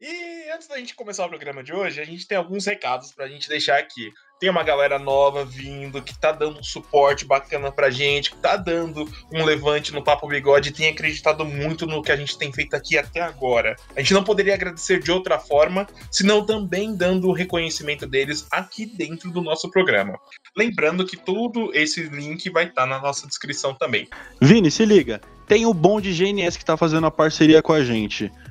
E antes da gente começar o programa de hoje, a gente tem alguns recados pra gente deixar aqui. Tem uma galera nova vindo, que tá dando um suporte bacana pra gente, que tá dando um levante no Papo Bigode, tem acreditado muito no que a gente tem feito aqui até agora. A gente não poderia agradecer de outra forma, senão também dando o reconhecimento deles aqui dentro do nosso programa. Lembrando que todo esse link vai estar tá na nossa descrição também. Vini, se liga, tem o bom de GNS que tá fazendo a parceria com a gente.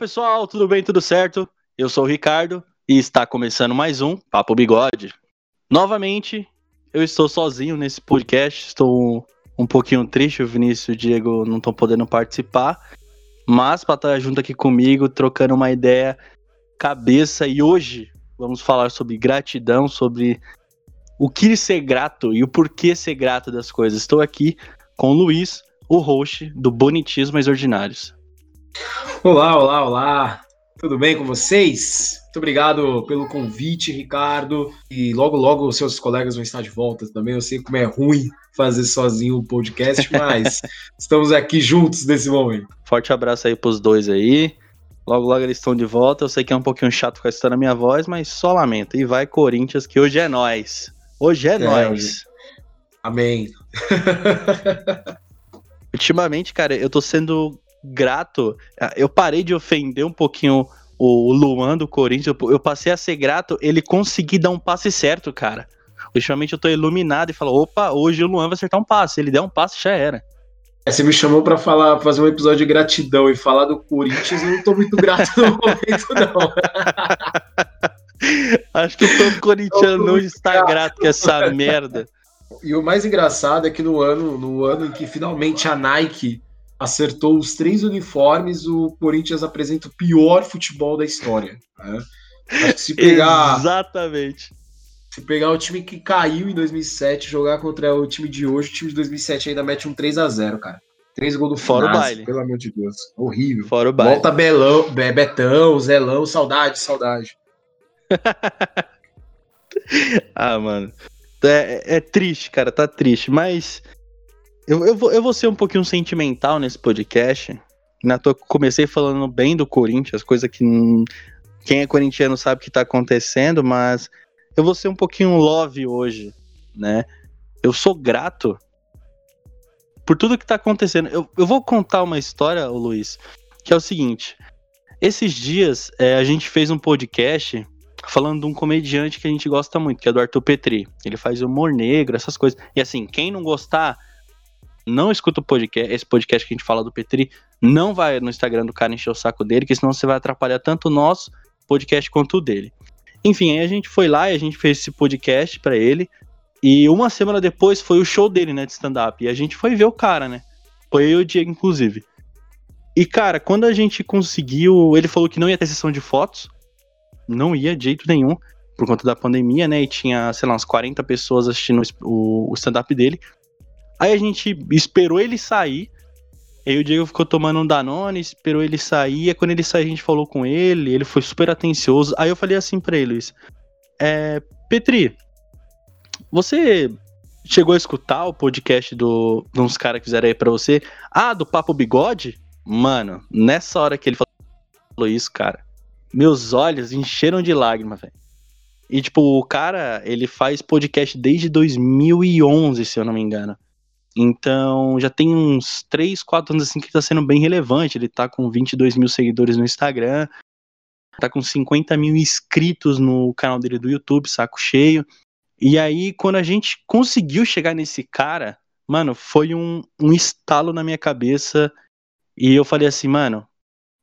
Pessoal, tudo bem, tudo certo? Eu sou o Ricardo e está começando mais um Papo Bigode. Novamente, eu estou sozinho nesse podcast, estou um pouquinho triste, o Vinícius e o Diego não estão podendo participar, mas para estar junto aqui comigo, trocando uma ideia cabeça e hoje vamos falar sobre gratidão, sobre o que ser grato e o porquê ser grato das coisas. Estou aqui com o Luiz, o host do Bonitismo Ordinários. Olá, olá, olá. Tudo bem com vocês? Muito obrigado pelo convite, Ricardo. E logo, logo seus colegas vão estar de volta também. Eu sei como é ruim fazer sozinho o podcast, mas estamos aqui juntos nesse momento. Forte abraço aí pros dois aí. Logo, logo eles estão de volta. Eu sei que é um pouquinho chato ficar escutando a minha voz, mas só lamento. E vai, Corinthians, que hoje é nós. Hoje é, é nós. Amém. Ultimamente, cara, eu tô sendo grato. Eu parei de ofender um pouquinho o Luan do Corinthians. Eu passei a ser grato ele conseguir dar um passe certo, cara. Ultimamente eu tô iluminado e falo: opa, hoje o Luan vai acertar um passe. Se ele der um passe, já era. É, você me chamou para falar, fazer um episódio de gratidão e falar do Corinthians, eu não tô muito grato no momento, não. Acho que todo corintiano não está grato. grato com essa merda. E o mais engraçado é que no ano, no ano em que finalmente a Nike acertou os três uniformes, o Corinthians apresenta o pior futebol da história. Né? se pegar. Exatamente. Se pegar o time que caiu em 2007 jogar contra o time de hoje, o time de 2007 ainda mete um 3 a 0 cara. Três gols do Fora Finazzi, o baile. Pelo amor de Deus. Horrível. Fora o baile. Volta Belão, Betão, Zelão, saudade, saudade. ah, mano. É, é, triste, cara, tá triste. Mas eu, eu, vou, eu vou ser um pouquinho sentimental nesse podcast. Na tua, comecei falando bem do Corinthians, coisa que quem é corintiano sabe que tá acontecendo, mas eu vou ser um pouquinho love hoje, né? Eu sou grato por tudo que tá acontecendo. Eu, eu vou contar uma história, Luiz, que é o seguinte. Esses dias é, a gente fez um podcast falando de um comediante que a gente gosta muito, que é do Arthur Petri. Ele faz humor negro, essas coisas. E assim, quem não gostar, não escuta o podcast, esse podcast que a gente fala do Petri, não vai no Instagram do cara encher o saco dele, que senão você vai atrapalhar tanto o nosso podcast quanto o dele. Enfim, aí a gente foi lá e a gente fez esse podcast para ele. E uma semana depois foi o show dele, né, de stand-up. E a gente foi ver o cara, né? Foi eu e o Diego, inclusive. E, cara, quando a gente conseguiu. Ele falou que não ia ter sessão de fotos. Não ia de jeito nenhum. Por conta da pandemia, né? E tinha, sei lá, umas 40 pessoas assistindo o, o stand-up dele. Aí a gente esperou ele sair. Aí o Diego ficou tomando um Danone, esperou ele sair. E quando ele saiu, a gente falou com ele. Ele foi super atencioso. Aí eu falei assim pra ele, Luiz. É, Petri, você chegou a escutar o podcast do, de uns caras que fizeram aí pra você? Ah, do Papo Bigode? Mano, nessa hora que ele falou isso, cara, meus olhos encheram de lágrimas, velho. E, tipo, o cara, ele faz podcast desde 2011, se eu não me engano. Então, já tem uns 3, 4 anos assim que tá sendo bem relevante. Ele tá com 22 mil seguidores no Instagram, tá com 50 mil inscritos no canal dele do YouTube, saco cheio. E aí, quando a gente conseguiu chegar nesse cara, mano, foi um, um estalo na minha cabeça. E eu falei assim, mano,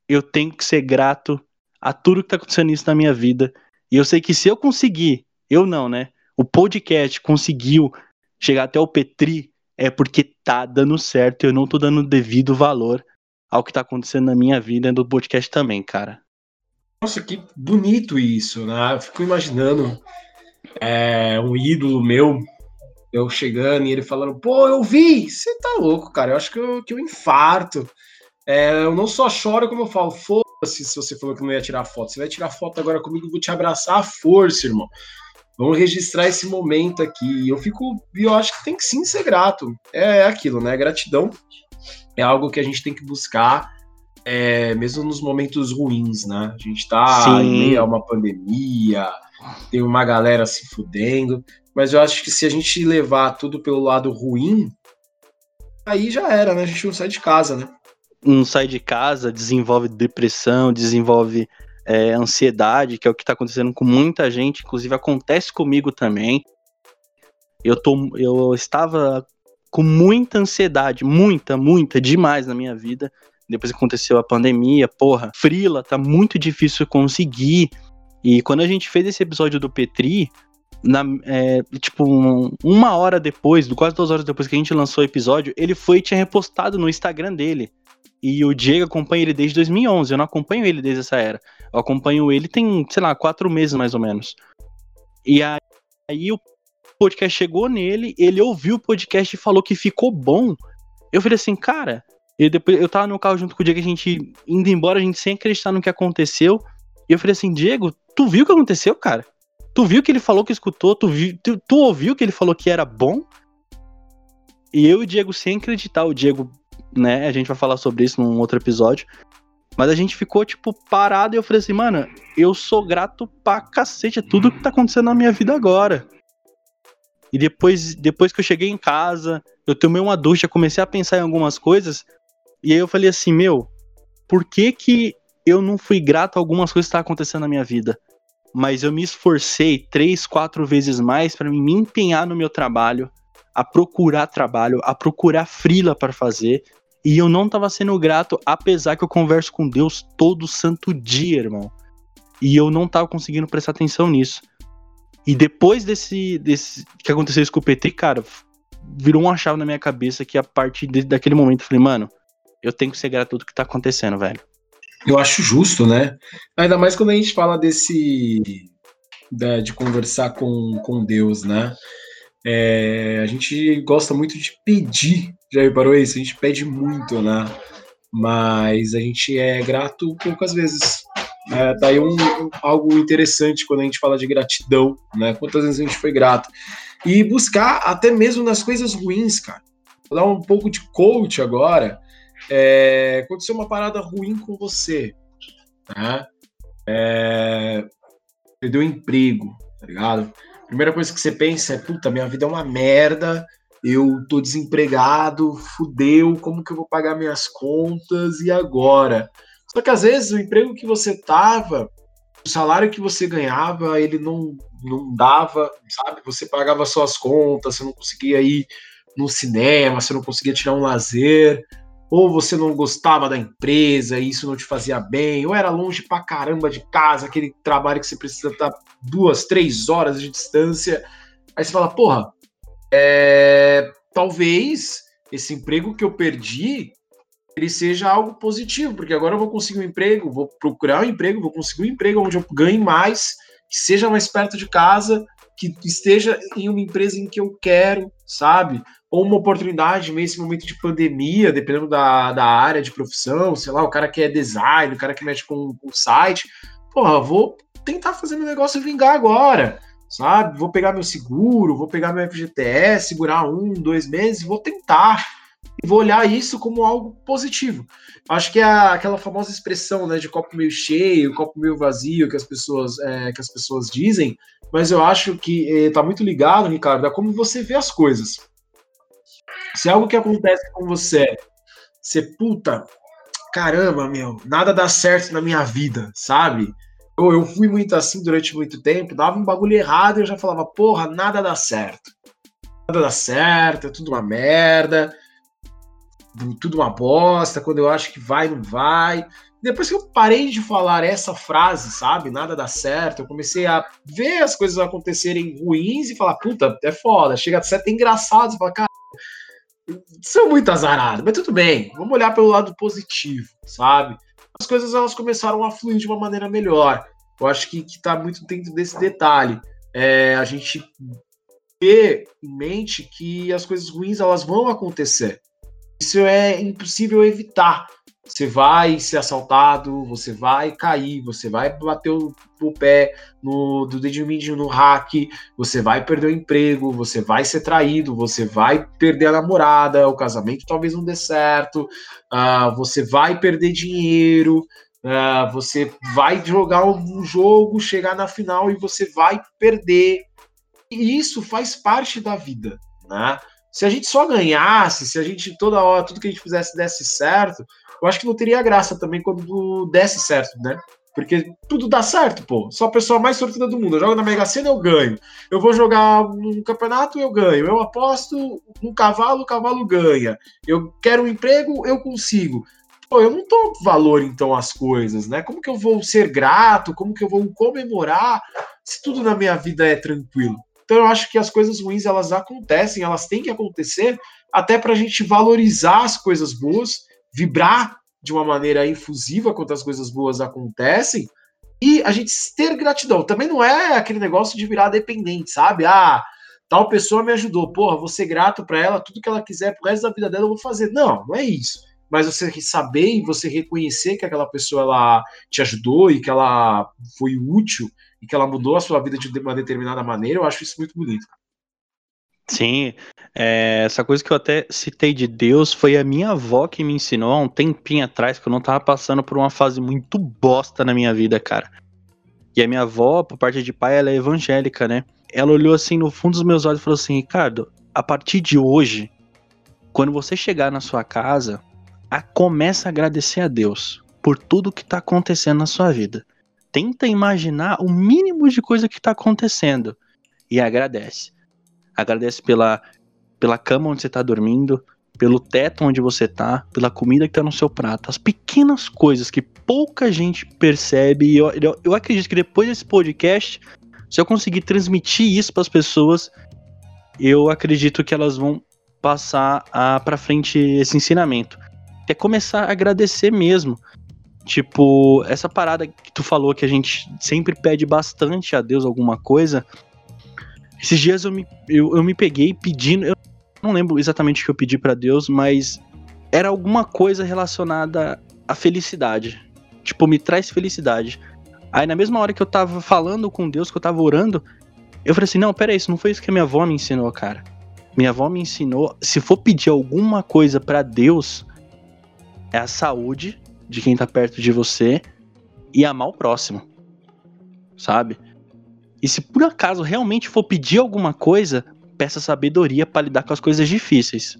eu tenho que ser grato a tudo que tá acontecendo isso na minha vida. E eu sei que se eu conseguir, eu não, né? O podcast conseguiu chegar até o Petri, é porque tá dando certo. Eu não tô dando devido valor ao que tá acontecendo na minha vida e do podcast também, cara. Nossa, que bonito isso, né? Eu fico imaginando é, um ídolo meu, eu chegando e ele falando, pô, eu vi, você tá louco, cara, eu acho que eu, que eu infarto. É, eu não só choro, como eu falo, foda-se se você falou que não ia tirar foto. Você vai tirar foto agora comigo, eu vou te abraçar à força, irmão. Vamos registrar esse momento aqui. Eu fico, eu acho que tem que sim ser grato. É, é aquilo, né? Gratidão é algo que a gente tem que buscar, é, mesmo nos momentos ruins, né? A gente tá sim. em meio a uma pandemia, tem uma galera se fudendo, mas eu acho que se a gente levar tudo pelo lado ruim, aí já era, né? A gente não sai de casa, né? Não sai de casa, desenvolve depressão, desenvolve é, ansiedade, que é o que está acontecendo com muita gente, inclusive acontece comigo também. Eu, tô, eu estava com muita ansiedade, muita, muita, demais na minha vida. Depois que aconteceu a pandemia, porra, frila, tá muito difícil conseguir. E quando a gente fez esse episódio do Petri, na, é, tipo, um, uma hora depois, quase duas horas depois que a gente lançou o episódio, ele foi e tinha repostado no Instagram dele. E o Diego acompanha ele desde 2011. Eu não acompanho ele desde essa era. Eu acompanho ele tem, sei lá, quatro meses mais ou menos. E aí, aí o podcast chegou nele, ele ouviu o podcast e falou que ficou bom. Eu falei assim, cara. E depois eu tava no carro junto com o Diego, a gente indo embora, a gente sem acreditar no que aconteceu. E eu falei assim, Diego, tu viu o que aconteceu, cara? Tu viu que ele falou que escutou? Tu, viu, tu, tu ouviu que ele falou que era bom? E eu e o Diego, sem acreditar, o Diego, né? A gente vai falar sobre isso num outro episódio. Mas a gente ficou, tipo, parado e eu falei assim, mano, eu sou grato pra cacete a tudo que tá acontecendo na minha vida agora. E depois, depois que eu cheguei em casa, eu tomei uma ducha, comecei a pensar em algumas coisas. E aí eu falei assim, meu, por que que eu não fui grato a algumas coisas que estavam acontecendo na minha vida, mas eu me esforcei três, quatro vezes mais para me empenhar no meu trabalho, a procurar trabalho, a procurar frila para fazer, e eu não estava sendo grato, apesar que eu converso com Deus todo santo dia, irmão. E eu não estava conseguindo prestar atenção nisso. E depois desse, desse que aconteceu isso com o PT, cara, virou uma chave na minha cabeça que a partir de, daquele momento eu falei, mano, eu tenho que ser grato tudo que tá acontecendo, velho. Eu acho justo, né? Ainda mais quando a gente fala desse. de, de conversar com, com Deus, né? É, a gente gosta muito de pedir, já reparou isso? A gente pede muito, né? Mas a gente é grato poucas vezes. É, tá aí um, algo interessante quando a gente fala de gratidão, né? Quantas vezes a gente foi grato. E buscar até mesmo nas coisas ruins, cara. Vou dar um pouco de coach agora é, aconteceu uma parada ruim com você, tá? É, perdeu emprego, tá ligado? Primeira coisa que você pensa é, puta, minha vida é uma merda, eu tô desempregado, fudeu, como que eu vou pagar minhas contas e agora? Só que às vezes o emprego que você tava, o salário que você ganhava, ele não, não dava, sabe? Você pagava suas contas, você não conseguia ir no cinema, você não conseguia tirar um lazer, ou você não gostava da empresa e isso não te fazia bem, ou era longe pra caramba de casa, aquele trabalho que você precisa estar duas, três horas de distância. Aí você fala, porra, é, talvez esse emprego que eu perdi ele seja algo positivo, porque agora eu vou conseguir um emprego, vou procurar um emprego, vou conseguir um emprego onde eu ganhe mais, que seja mais perto de casa, que esteja em uma empresa em que eu quero, sabe? Ou uma oportunidade nesse momento de pandemia, dependendo da, da área de profissão, sei lá, o cara que é design, o cara que mexe com, com site, porra, vou tentar fazer meu negócio vingar agora, sabe? Vou pegar meu seguro, vou pegar meu FGTS, segurar um, dois meses, vou tentar e vou olhar isso como algo positivo. Acho que é aquela famosa expressão, né, de copo meio cheio, copo meio vazio que as pessoas é, que as pessoas dizem, mas eu acho que está é, muito ligado, Ricardo, a como você vê as coisas. Se algo que acontece com você, você puta, caramba, meu, nada dá certo na minha vida, sabe? Eu, eu fui muito assim durante muito tempo, dava um bagulho errado e eu já falava, porra, nada dá certo. Nada dá certo, é tudo uma merda tudo uma bosta, quando eu acho que vai, não vai. Depois que eu parei de falar essa frase, sabe? Nada dá certo, eu comecei a ver as coisas acontecerem ruins e falar, puta, é foda. Chega a ser engraçado, você fala, cara, sou muito azarado, mas tudo bem, vamos olhar pelo lado positivo, sabe? As coisas elas começaram a fluir de uma maneira melhor. Eu acho que, que tá muito dentro desse detalhe. É, a gente ter em mente que as coisas ruins elas vão acontecer. Isso é impossível evitar. Você vai ser assaltado, você vai cair, você vai bater o, o pé no, do dedinho no hack, você vai perder o emprego, você vai ser traído, você vai perder a namorada, o casamento talvez não dê certo, uh, você vai perder dinheiro, uh, você vai jogar um jogo, chegar na final e você vai perder. E isso faz parte da vida, né? Se a gente só ganhasse, se a gente toda hora, tudo que a gente fizesse desse certo, eu acho que não teria graça também quando desse certo, né? Porque tudo dá certo, pô. Sou a pessoa mais sortuda do mundo. Eu jogo na Mega Sena, eu ganho. Eu vou jogar num campeonato, eu ganho. Eu aposto no cavalo, o cavalo ganha. Eu quero um emprego, eu consigo. Pô, eu não dou valor, então, às coisas, né? Como que eu vou ser grato? Como que eu vou comemorar se tudo na minha vida é tranquilo? Então eu acho que as coisas ruins elas acontecem, elas têm que acontecer até para a gente valorizar as coisas boas, vibrar de uma maneira infusiva quando as coisas boas acontecem e a gente ter gratidão. Também não é aquele negócio de virar dependente, sabe? Ah, tal pessoa me ajudou, porra, vou ser grato para ela, tudo que ela quiser pro resto da vida dela eu vou fazer. Não, não é isso. Mas você saber e você reconhecer que aquela pessoa ela te ajudou e que ela foi útil e que ela mudou a sua vida de uma determinada maneira, eu acho isso muito bonito. Sim, é, essa coisa que eu até citei de Deus foi a minha avó que me ensinou há um tempinho atrás, que eu não tava passando por uma fase muito bosta na minha vida, cara. E a minha avó, por parte de pai, ela é evangélica, né? Ela olhou assim no fundo dos meus olhos e falou assim: Ricardo, a partir de hoje, quando você chegar na sua casa, a, começa a agradecer a Deus por tudo que tá acontecendo na sua vida tenta imaginar o mínimo de coisa que está acontecendo e agradece. Agradece pela, pela cama onde você está dormindo, pelo teto onde você está, pela comida que está no seu prato. As pequenas coisas que pouca gente percebe. E eu, eu, eu acredito que depois desse podcast, se eu conseguir transmitir isso para as pessoas, eu acredito que elas vão passar para frente esse ensinamento. É começar a agradecer mesmo. Tipo, essa parada que tu falou que a gente sempre pede bastante a Deus alguma coisa. Esses dias eu me, eu, eu me peguei pedindo. Eu não lembro exatamente o que eu pedi para Deus, mas era alguma coisa relacionada à felicidade. Tipo, me traz felicidade. Aí na mesma hora que eu tava falando com Deus, que eu tava orando, eu falei assim: não, pera aí, isso não foi isso que a minha avó me ensinou, cara. Minha avó me ensinou, se for pedir alguma coisa para Deus, é a saúde de quem tá perto de você e amar o próximo. Sabe? E se por acaso realmente for pedir alguma coisa, peça sabedoria para lidar com as coisas difíceis.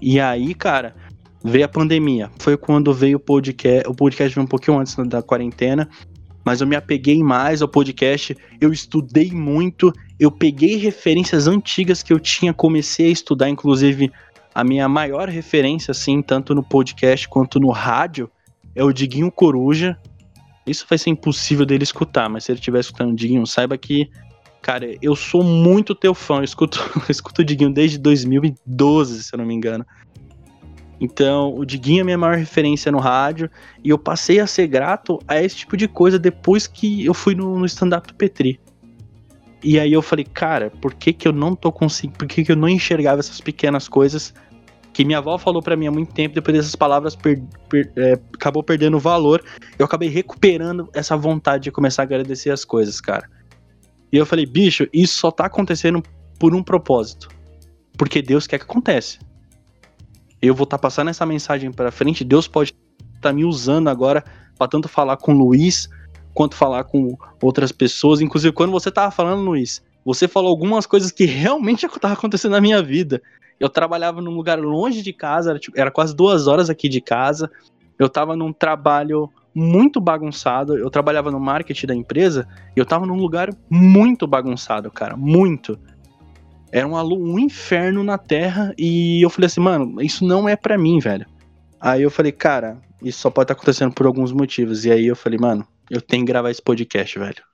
E aí, cara, veio a pandemia. Foi quando veio o podcast. O podcast veio um pouquinho antes da quarentena. Mas eu me apeguei mais ao podcast. Eu estudei muito. Eu peguei referências antigas que eu tinha. Comecei a estudar, inclusive, a minha maior referência, assim, tanto no podcast quanto no rádio, é o Diguinho Coruja. Isso vai ser impossível dele escutar, mas se ele estiver escutando o Diguinho, saiba que Cara, eu sou muito teu fã. Eu escuto, eu escuto o Diguinho desde 2012, se eu não me engano. Então, o Diguinho é minha maior referência no rádio. E eu passei a ser grato a esse tipo de coisa depois que eu fui no, no stand-up do Petri. E aí eu falei, cara, por que, que eu não tô conseguindo. Por que, que eu não enxergava essas pequenas coisas que minha avó falou para mim há muito tempo, depois dessas palavras per, per, é, acabou perdendo valor. Eu acabei recuperando essa vontade de começar a agradecer as coisas, cara. E eu falei, bicho, isso só tá acontecendo por um propósito. Porque Deus quer que aconteça. Eu vou estar tá passando essa mensagem para frente, Deus pode estar tá me usando agora para tanto falar com o Luiz quanto falar com outras pessoas. Inclusive, quando você tava falando, Luiz, você falou algumas coisas que realmente estavam acontecendo na minha vida. Eu trabalhava num lugar longe de casa, era, tipo, era quase duas horas aqui de casa. Eu tava num trabalho muito bagunçado. Eu trabalhava no marketing da empresa e eu tava num lugar muito bagunçado, cara. Muito. Era um, um inferno na terra e eu falei assim, mano, isso não é para mim, velho. Aí eu falei, cara, isso só pode estar tá acontecendo por alguns motivos. E aí eu falei, mano, eu tenho que gravar esse podcast, velho.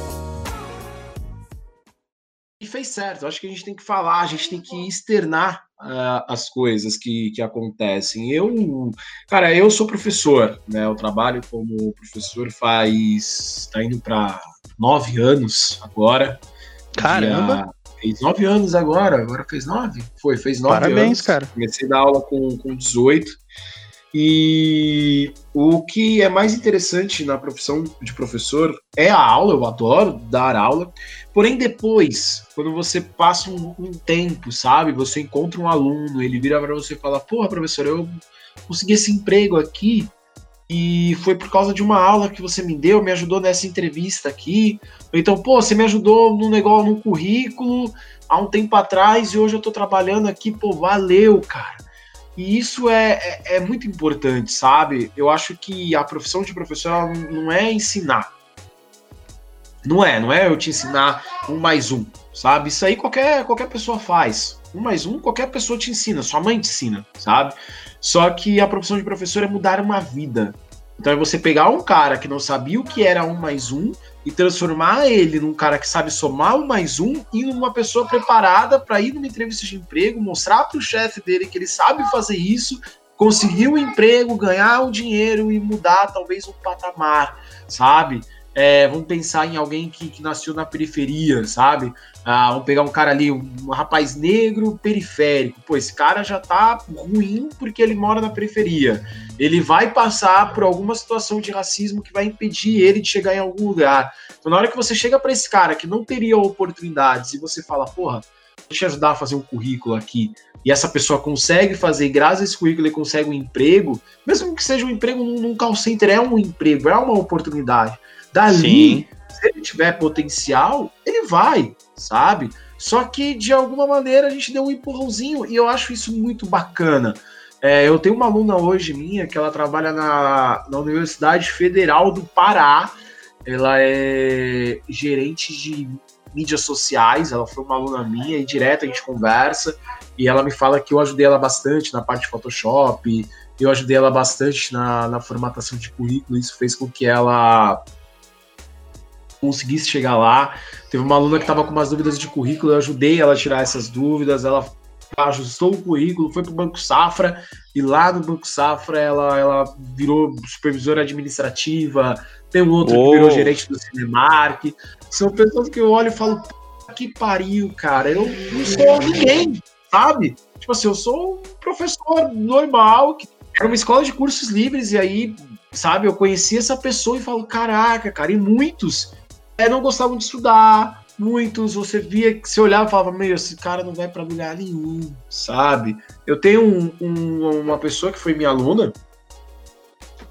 E fez certo, acho que a gente tem que falar, a gente tem que externar uh, as coisas que, que acontecem. Eu, cara, eu sou professor, né? Eu trabalho como professor faz. tá indo para nove anos agora. Caramba! Fez nove anos agora, agora fez nove? Foi, fez nove Parabéns, anos. cara. Comecei a dar aula com, com 18. E o que é mais interessante na profissão de professor é a aula, eu adoro dar aula. Porém, depois, quando você passa um, um tempo, sabe, você encontra um aluno, ele vira para você e fala: Porra, professor, eu consegui esse emprego aqui e foi por causa de uma aula que você me deu, me ajudou nessa entrevista aqui. Então, pô, você me ajudou num negócio, num currículo há um tempo atrás e hoje eu tô trabalhando aqui, pô, valeu, cara. E isso é, é, é, muito importante, sabe? Eu acho que a profissão de professor não é ensinar. Não é, não é eu te ensinar um mais um, sabe? Isso aí qualquer, qualquer pessoa faz. Um mais um, qualquer pessoa te ensina, sua mãe te ensina, sabe? Só que a profissão de professor é mudar uma vida. Então é você pegar um cara que não sabia o que era um mais um e transformar ele num cara que sabe somar um mais um e numa pessoa preparada para ir numa entrevista de emprego, mostrar para o chefe dele que ele sabe fazer isso, conseguir um emprego, ganhar o dinheiro e mudar talvez um patamar, sabe? É, vamos pensar em alguém que, que nasceu na periferia, sabe? Ah, vamos pegar um cara ali, um, rapaz negro periférico. Pô, esse cara já tá ruim porque ele mora na periferia. Ele vai passar por alguma situação de racismo que vai impedir ele de chegar em algum lugar. Então, na hora que você chega para esse cara que não teria oportunidades e você fala, porra, deixa eu ajudar a fazer um currículo aqui, e essa pessoa consegue fazer, graças a esse currículo ele consegue um emprego, mesmo que seja um emprego num call center, é um emprego, é uma oportunidade. Dali, Sim. se ele tiver potencial, ele vai, sabe? Só que de alguma maneira a gente deu um empurrãozinho e eu acho isso muito bacana. É, eu tenho uma aluna hoje minha que ela trabalha na, na Universidade Federal do Pará. Ela é gerente de mídias sociais. Ela foi uma aluna minha e direto a gente conversa. E ela me fala que eu ajudei ela bastante na parte de Photoshop. Eu ajudei ela bastante na, na formatação de currículo. Isso fez com que ela conseguisse chegar lá. Teve uma aluna que estava com umas dúvidas de currículo, eu ajudei ela a tirar essas dúvidas, ela ajustou o currículo, foi para o Banco Safra, e lá no Banco Safra ela, ela virou supervisora administrativa, tem um outro oh. que virou gerente do Cinemark. São pessoas que eu olho e falo, que pariu, cara, eu não sou ninguém, sabe? Tipo assim, eu sou um professor normal, que era uma escola de cursos livres, e aí, sabe, eu conheci essa pessoa e falo, caraca, cara, e muitos não gostavam de estudar. Muitos você via que você olhava e falava, meu, esse cara não vai para lugar nenhum, sabe? Eu tenho um, um, uma pessoa que foi minha aluna,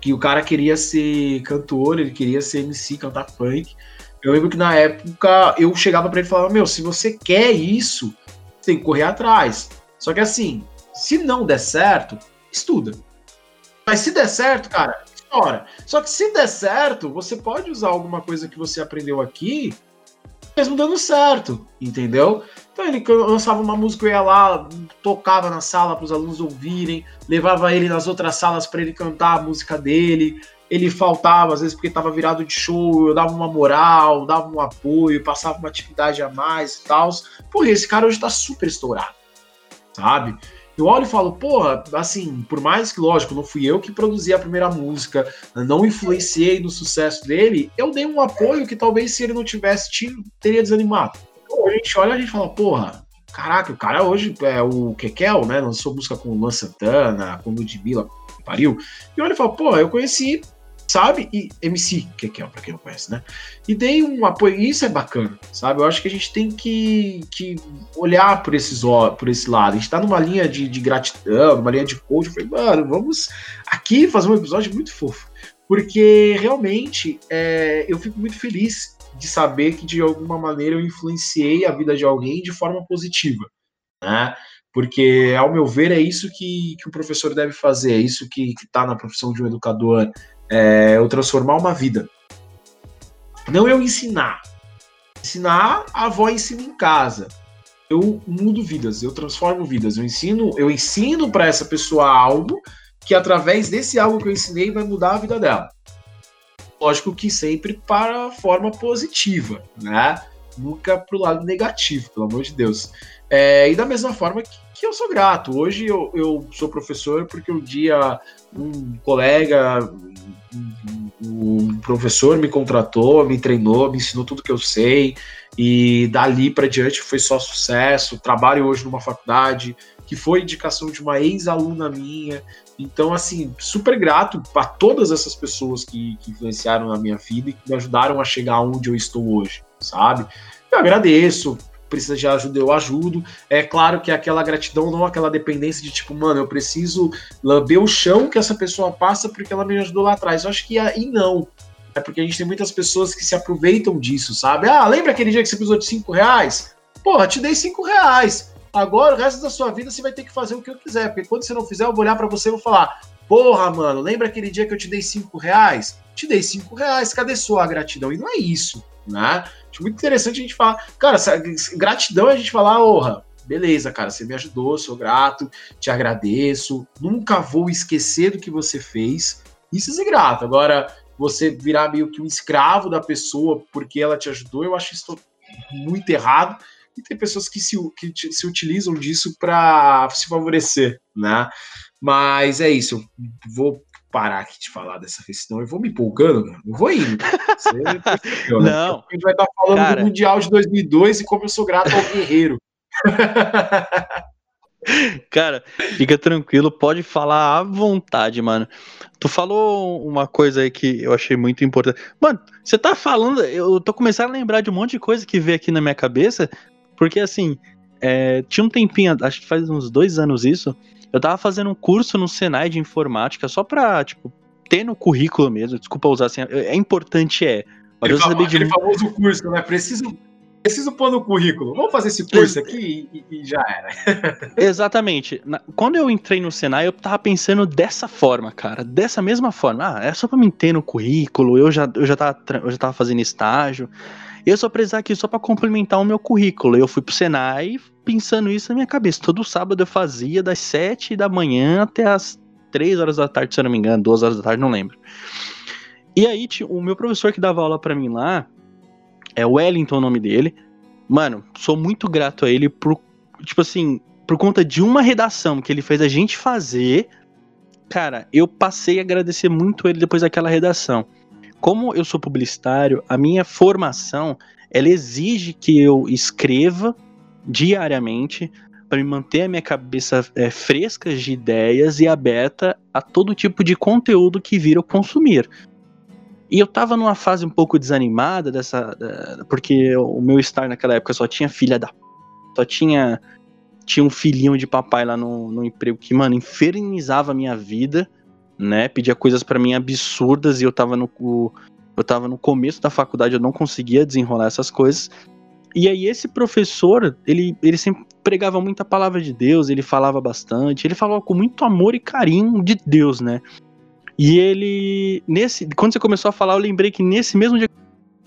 que o cara queria ser cantor, ele queria ser MC, cantar funk. Eu lembro que na época eu chegava para ele e falava: Meu, se você quer isso, tem que correr atrás. Só que assim, se não der certo, estuda. Mas se der certo, cara, estoura. Só que se der certo, você pode usar alguma coisa que você aprendeu aqui, mesmo dando certo, entendeu? Então ele lançava uma música, eu ia lá, tocava na sala para os alunos ouvirem, levava ele nas outras salas para ele cantar a música dele. Ele faltava, às vezes, porque estava virado de show, eu dava uma moral, dava um apoio, passava uma atividade a mais e tal. Porra, esse cara hoje está super estourado, sabe? Eu olho e falo, porra, assim, por mais que, lógico, não fui eu que produzi a primeira música, não influenciei no sucesso dele, eu dei um apoio que talvez se ele não tivesse tido, teria desanimado. Então, a gente olha e a gente fala, porra, caraca, o cara hoje é o Kekel, né? Lançou música com o Luan Santana, com o Ludmilla, pariu. E olha e fala, porra, eu conheci sabe? E MC, que, é, pra quem não conhece, né? E dei um apoio, isso é bacana, sabe? Eu acho que a gente tem que, que olhar por, esses, por esse lado. A gente tá numa linha de, de gratidão, numa linha de coach. Eu falei, mano, vamos aqui fazer um episódio muito fofo. Porque realmente é, eu fico muito feliz de saber que de alguma maneira eu influenciei a vida de alguém de forma positiva, né? Porque, ao meu ver, é isso que, que o professor deve fazer, é isso que está na profissão de um educador, é, eu transformar uma vida. Não eu ensinar. Ensinar, a avó ensina em casa. Eu mudo vidas, eu transformo vidas. Eu ensino, eu ensino para essa pessoa algo que através desse algo que eu ensinei vai mudar a vida dela. Lógico que sempre para a forma positiva, né? Nunca para o lado negativo, pelo amor de Deus. É, e da mesma forma que, que eu sou grato. Hoje eu, eu, sou professor porque um dia um colega, um, professor me contratou, me treinou, me ensinou tudo que eu sei. E dali para diante foi só sucesso. Trabalho hoje numa faculdade que foi indicação de uma ex-aluna minha. Então, assim, super grato para todas essas pessoas que, que influenciaram na minha vida e que me ajudaram a chegar onde eu estou hoje, sabe? Eu agradeço, precisa de ajuda, eu ajudo. É claro que aquela gratidão, não aquela dependência de tipo, mano, eu preciso lamber o chão que essa pessoa passa porque ela me ajudou lá atrás. Eu acho que aí não. É porque a gente tem muitas pessoas que se aproveitam disso, sabe? Ah, lembra aquele dia que você precisou de cinco reais? Porra, te dei cinco reais. Agora, o resto da sua vida, você vai ter que fazer o que eu quiser. Porque quando você não fizer, eu vou olhar para você e vou falar: Porra, mano, lembra aquele dia que eu te dei cinco reais? Te dei cinco reais, cadê sua gratidão? E não é isso, né? Acho muito interessante a gente falar, cara, gratidão é a gente falar, honra, beleza, cara, você me ajudou, sou grato, te agradeço, nunca vou esquecer do que você fez. Isso é grato. Agora, você virar meio que um escravo da pessoa porque ela te ajudou, eu acho isso muito errado. E tem pessoas que se, que se utilizam disso para se favorecer, né? Mas é isso, eu vou parar aqui de falar dessa vez, senão eu vou me empolgando, mano. Eu vou indo. Percebeu, né? Não. A gente vai estar falando cara... do Mundial de 2002 e como eu sou grato ao Guerreiro. Cara, fica tranquilo, pode falar à vontade, mano. Tu falou uma coisa aí que eu achei muito importante. Mano, você tá falando, eu tô começando a lembrar de um monte de coisa que veio aqui na minha cabeça, porque assim, é, tinha um tempinho, acho que faz uns dois anos isso, eu tava fazendo um curso no Senai de informática só pra, tipo, ter no currículo mesmo. Desculpa usar assim. É, é importante, é. Mas aquele, famo, aquele famoso curso, né? Preciso, preciso pôr no currículo. Vamos fazer esse curso aqui e, e já era. Exatamente. quando eu entrei no Senai, eu tava pensando dessa forma, cara. Dessa mesma forma. Ah, é só pra me ter no currículo. Eu já, eu já, tava, eu já tava fazendo estágio. Eu só precisar aqui só para complementar o meu currículo. Eu fui pro Senai pensando isso na minha cabeça. Todo sábado eu fazia das 7 da manhã até as 3 horas da tarde, se eu não me engano, 2 horas da tarde, não lembro. E aí, o meu professor que dava aula para mim lá, é Wellington o nome dele. Mano, sou muito grato a ele por, tipo assim, por conta de uma redação que ele fez a gente fazer. Cara, eu passei a agradecer muito ele depois daquela redação como eu sou publicitário, a minha formação ela exige que eu escreva diariamente para me manter a minha cabeça é, fresca de ideias e aberta a todo tipo de conteúdo que vir eu consumir. E eu tava numa fase um pouco desanimada dessa. porque o meu estar naquela época só tinha filha da. Só tinha. Tinha um filhinho de papai lá no, no emprego que, mano, infernizava a minha vida né? Pedia coisas para mim absurdas e eu tava no eu tava no começo da faculdade, eu não conseguia desenrolar essas coisas. E aí esse professor, ele, ele sempre pregava muita palavra de Deus, ele falava bastante, ele falava com muito amor e carinho de Deus, né? E ele, nesse, quando você começou a falar, eu lembrei que nesse mesmo dia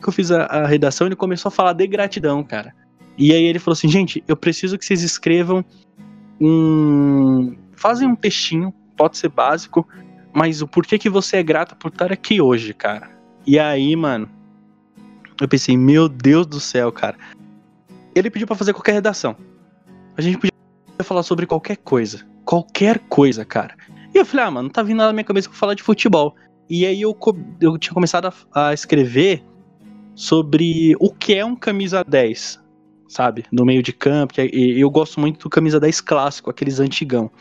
que eu fiz a, a redação, ele começou a falar de gratidão, cara. E aí ele falou assim, gente, eu preciso que vocês escrevam um, fazem um textinho, pode ser básico, mas o porquê que você é grata por estar aqui hoje, cara. E aí, mano, eu pensei, meu Deus do céu, cara. Ele pediu para fazer qualquer redação. A gente podia falar sobre qualquer coisa. Qualquer coisa, cara. E eu falei, ah, mano, não tá vindo nada na minha cabeça que eu falar de futebol. E aí eu, eu tinha começado a, a escrever sobre o que é um camisa 10, sabe? No meio de campo. É, e eu gosto muito do camisa 10 clássico, aqueles antigão.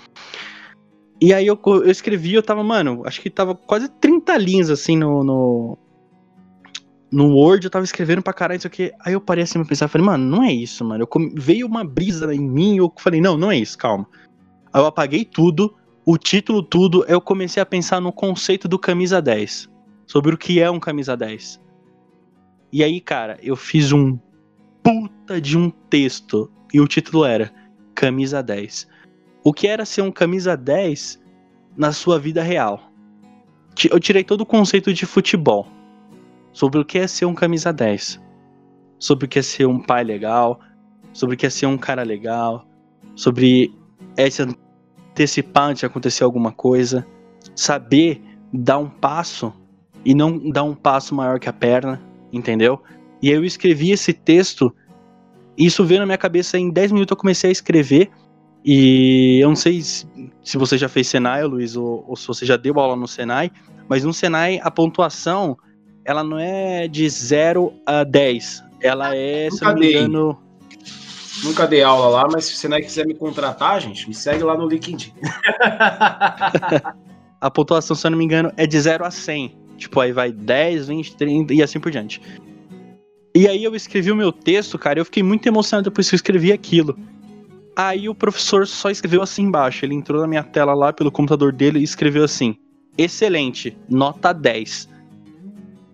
E aí eu, eu escrevi, eu tava, mano, acho que tava quase 30 linhas assim no, no, no Word, eu tava escrevendo pra caralho, isso aqui. Aí eu parei assim pra pensar, falei, mano, não é isso, mano. Eu, veio uma brisa em mim, eu falei, não, não é isso, calma. Aí eu apaguei tudo, o título tudo, eu comecei a pensar no conceito do camisa 10. Sobre o que é um camisa 10. E aí, cara, eu fiz um puta de um texto. E o título era Camisa 10. O que era ser um camisa 10 na sua vida real? Eu tirei todo o conceito de futebol. Sobre o que é ser um camisa 10. Sobre o que é ser um pai legal. Sobre o que é ser um cara legal. Sobre esse antecipar antes de acontecer alguma coisa, saber dar um passo e não dar um passo maior que a perna, entendeu? E aí eu escrevi esse texto, isso veio na minha cabeça em 10 minutos eu comecei a escrever, e eu não sei se, você já fez Senai, Luiz, ou, ou se você já deu aula no Senai, mas no Senai a pontuação, ela não é de 0 a 10, ela é, Nunca se não me engano... Nunca dei aula lá, mas se você não quiser me contratar, gente, me segue lá no LinkedIn. a pontuação, se eu não me engano, é de 0 a 100. Tipo, aí vai 10, 20, 30 e assim por diante. E aí eu escrevi o meu texto, cara, eu fiquei muito emocionado depois que eu escrevi aquilo. Aí o professor só escreveu assim embaixo. Ele entrou na minha tela lá pelo computador dele e escreveu assim: Excelente, nota 10.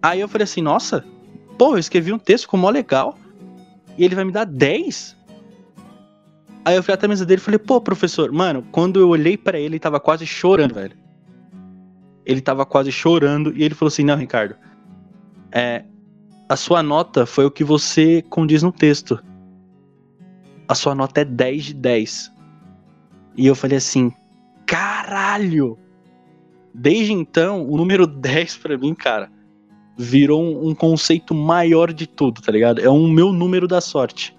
Aí eu falei assim: Nossa, pô, eu escrevi um texto com mó legal. E ele vai me dar 10? Aí eu fui até a mesa dele e falei, pô, professor, mano, quando eu olhei para ele, ele tava quase chorando, velho. Ele tava quase chorando e ele falou assim: não, Ricardo, é, a sua nota foi o que você condiz no texto. A sua nota é 10 de 10. E eu falei assim: caralho! Desde então, o número 10 para mim, cara, virou um, um, conceito maior de tudo, tá ligado? É um meu número da sorte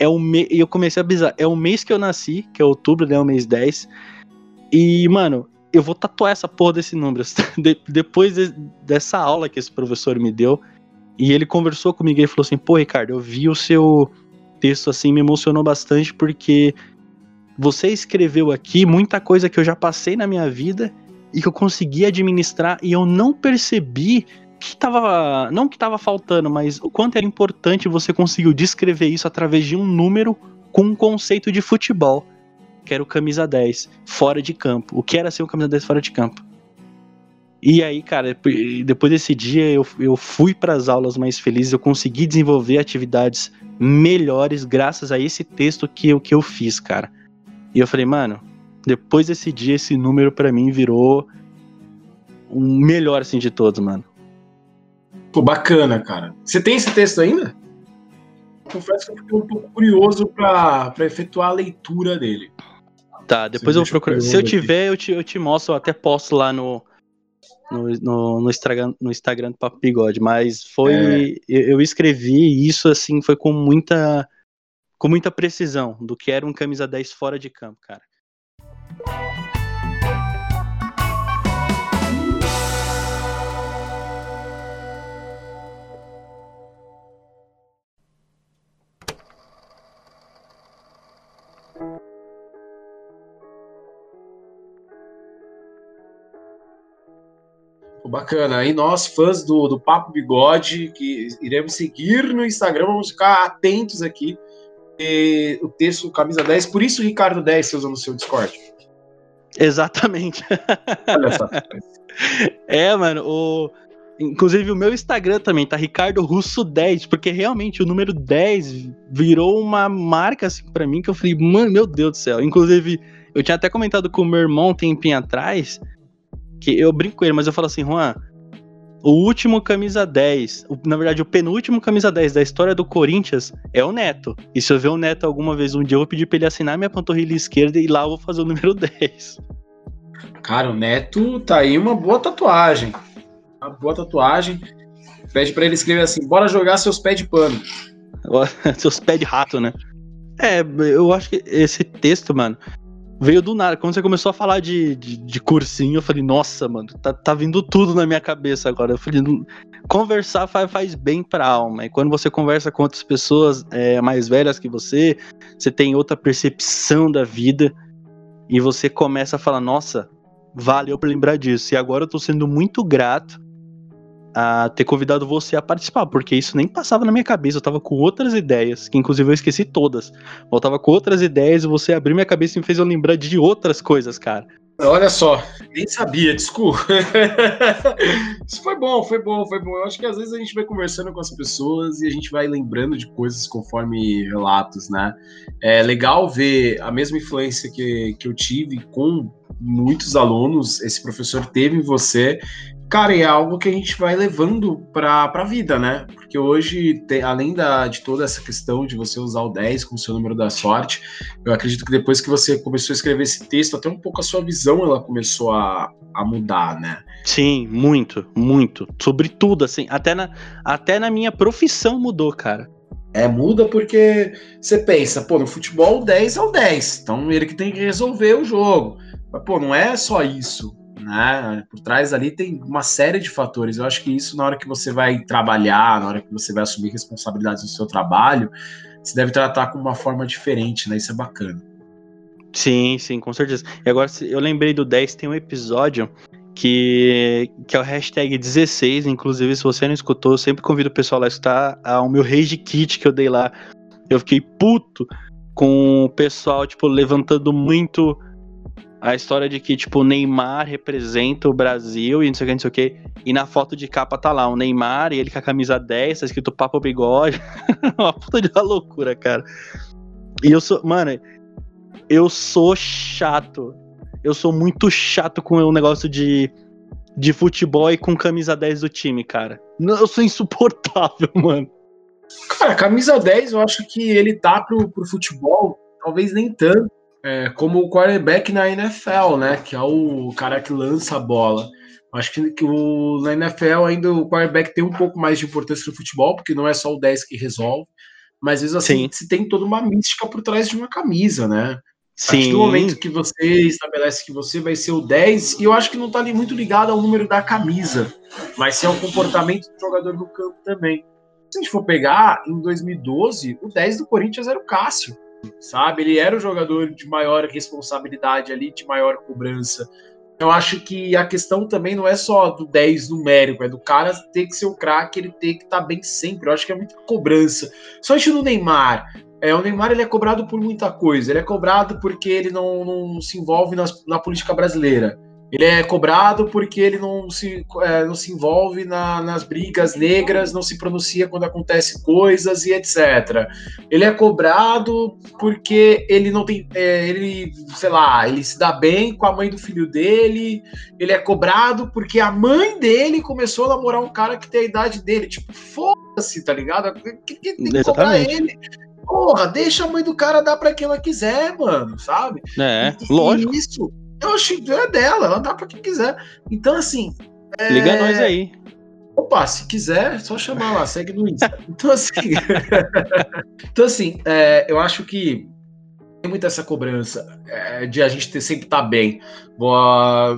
é o me... E eu comecei a bizar. É o mês que eu nasci, que é outubro, né? O mês 10. E, mano, eu vou tatuar essa porra desse número. De... depois de... dessa aula que esse professor me deu. E ele conversou comigo e falou assim: pô, Ricardo, eu vi o seu texto assim, me emocionou bastante porque você escreveu aqui muita coisa que eu já passei na minha vida e que eu consegui administrar e eu não percebi que tava. Não que tava faltando, mas o quanto era importante você conseguiu descrever isso através de um número com um conceito de futebol. Que era o camisa 10, fora de campo. O que era ser um camisa 10 fora de campo? E aí, cara, depois desse dia eu, eu fui para as aulas mais felizes, eu consegui desenvolver atividades melhores graças a esse texto que eu, que eu fiz, cara. E eu falei, mano, depois desse dia, esse número para mim virou o melhor assim de todos, mano. Pô, bacana, cara. Você tem esse texto ainda? Confesso que eu fiquei um pouco curioso para efetuar a leitura dele. Tá, depois eu vou procurar. Se eu tiver, eu te, eu te mostro, eu até posto lá no, no, no, no, Instagram, no Instagram do Papo Bigode. Mas foi. É. Eu, eu escrevi isso assim, foi com muita. Com muita precisão do que era um camisa 10 fora de campo, cara. Bacana. E nós, fãs do, do Papo Bigode, que iremos seguir no Instagram, vamos ficar atentos aqui. E, o texto Camisa 10, por isso o Ricardo 10 você usa no seu Discord. Exatamente. Olha só. é, mano, o... Inclusive o meu Instagram também tá Ricardo Russo 10, porque realmente o número 10 virou uma marca assim para mim que eu falei, mano, meu Deus do céu. Inclusive, eu tinha até comentado com o meu irmão um tempinho atrás que eu brinco com ele, mas eu falo assim, Juan, o último camisa 10, o, na verdade, o penúltimo camisa 10 da história do Corinthians é o Neto. E se eu ver o Neto alguma vez um dia, eu vou pedir pra ele assinar minha panturrilha esquerda e lá eu vou fazer o número 10. Cara, o Neto tá aí uma boa tatuagem. Uma boa tatuagem. Pede para ele escrever assim: bora jogar seus pés de pano. seus pés de rato, né? É, eu acho que esse texto, mano, veio do nada. Quando você começou a falar de, de, de cursinho, eu falei, nossa, mano, tá, tá vindo tudo na minha cabeça agora. Eu falei, conversar faz, faz bem pra alma. E quando você conversa com outras pessoas é, mais velhas que você, você tem outra percepção da vida. E você começa a falar, nossa, valeu por lembrar disso. E agora eu tô sendo muito grato a ter convidado você a participar, porque isso nem passava na minha cabeça. Eu tava com outras ideias, que inclusive eu esqueci todas. Eu tava com outras ideias e você abriu minha cabeça e me fez eu lembrar de outras coisas, cara. Olha só, nem sabia, desculpa. Isso foi bom, foi bom, foi bom. Eu acho que às vezes a gente vai conversando com as pessoas e a gente vai lembrando de coisas conforme relatos, né? É legal ver a mesma influência que, que eu tive com muitos alunos, esse professor teve em você Cara, é algo que a gente vai levando para a vida, né? Porque hoje, tem, além da, de toda essa questão de você usar o 10 como seu número da sorte, eu acredito que depois que você começou a escrever esse texto, até um pouco a sua visão ela começou a, a mudar, né? Sim, muito, muito. Sobretudo, assim, até na, até na minha profissão mudou, cara. É, muda porque você pensa, pô, no futebol o 10 é o 10, então ele que tem que resolver o jogo. Mas, pô, não é só isso né? Por trás ali tem uma série de fatores. Eu acho que isso, na hora que você vai trabalhar, na hora que você vai assumir responsabilidades no seu trabalho, você deve tratar com uma forma diferente, né? Isso é bacana. Sim, sim, com certeza. E agora, eu lembrei do 10, tem um episódio que, que é o hashtag 16. Inclusive, se você não escutou, eu sempre convido o pessoal a escutar o meu Rage Kit que eu dei lá. Eu fiquei puto com o pessoal, tipo, levantando muito a história de que, tipo, o Neymar representa o Brasil e não sei o que, não sei o que. E na foto de capa tá lá o Neymar e ele com a camisa 10, tá escrito Papo Bigode. uma puta de uma loucura, cara. E eu sou, mano, eu sou chato. Eu sou muito chato com o negócio de, de futebol e com camisa 10 do time, cara. Eu sou insuportável, mano. Cara, camisa 10, eu acho que ele tá pro, pro futebol, talvez nem tanto é, como o quarterback na NFL, né? Que é o cara que lança a bola. Acho que, que o, na NFL ainda o quarterback tem um pouco mais de importância no futebol, porque não é só o 10 que resolve. Mas às vezes assim, se tem toda uma mística por trás de uma camisa, né? Sim. A partir do momento que você estabelece que você vai ser o 10, e eu acho que não está ali muito ligado ao número da camisa, mas sim ao comportamento do jogador no campo também. Se a gente for pegar, em 2012, o 10 do Corinthians era o Cássio sabe? Ele era o jogador de maior responsabilidade ali, de maior cobrança. Eu acho que a questão também não é só do 10 numérico, é do cara ter que ser o craque, ele ter que estar tá bem sempre. Eu acho que é muita cobrança. Só isso no Neymar. É, o Neymar ele é cobrado por muita coisa. Ele é cobrado porque ele não, não se envolve nas, na política brasileira. Ele é cobrado porque ele não se, é, não se envolve na, nas brigas negras, não se pronuncia quando acontece coisas e etc. Ele é cobrado porque ele não tem. É, ele, sei lá, ele se dá bem com a mãe do filho dele. Ele é cobrado porque a mãe dele começou a namorar um cara que tem a idade dele. Tipo, foda-se, tá ligado? Que, que tem que cobrar ele? Porra, deixa a mãe do cara dar para quem ela quiser, mano, sabe? É, e, lógico. E isso acho que é dela, ela dá pra quem quiser. Então, assim. É... Liga nós aí. Opa, se quiser, é só chamar lá, segue no Insta. Então, assim. então, assim, é, eu acho que tem muita essa cobrança é, de a gente ter, sempre estar tá bem. Vou,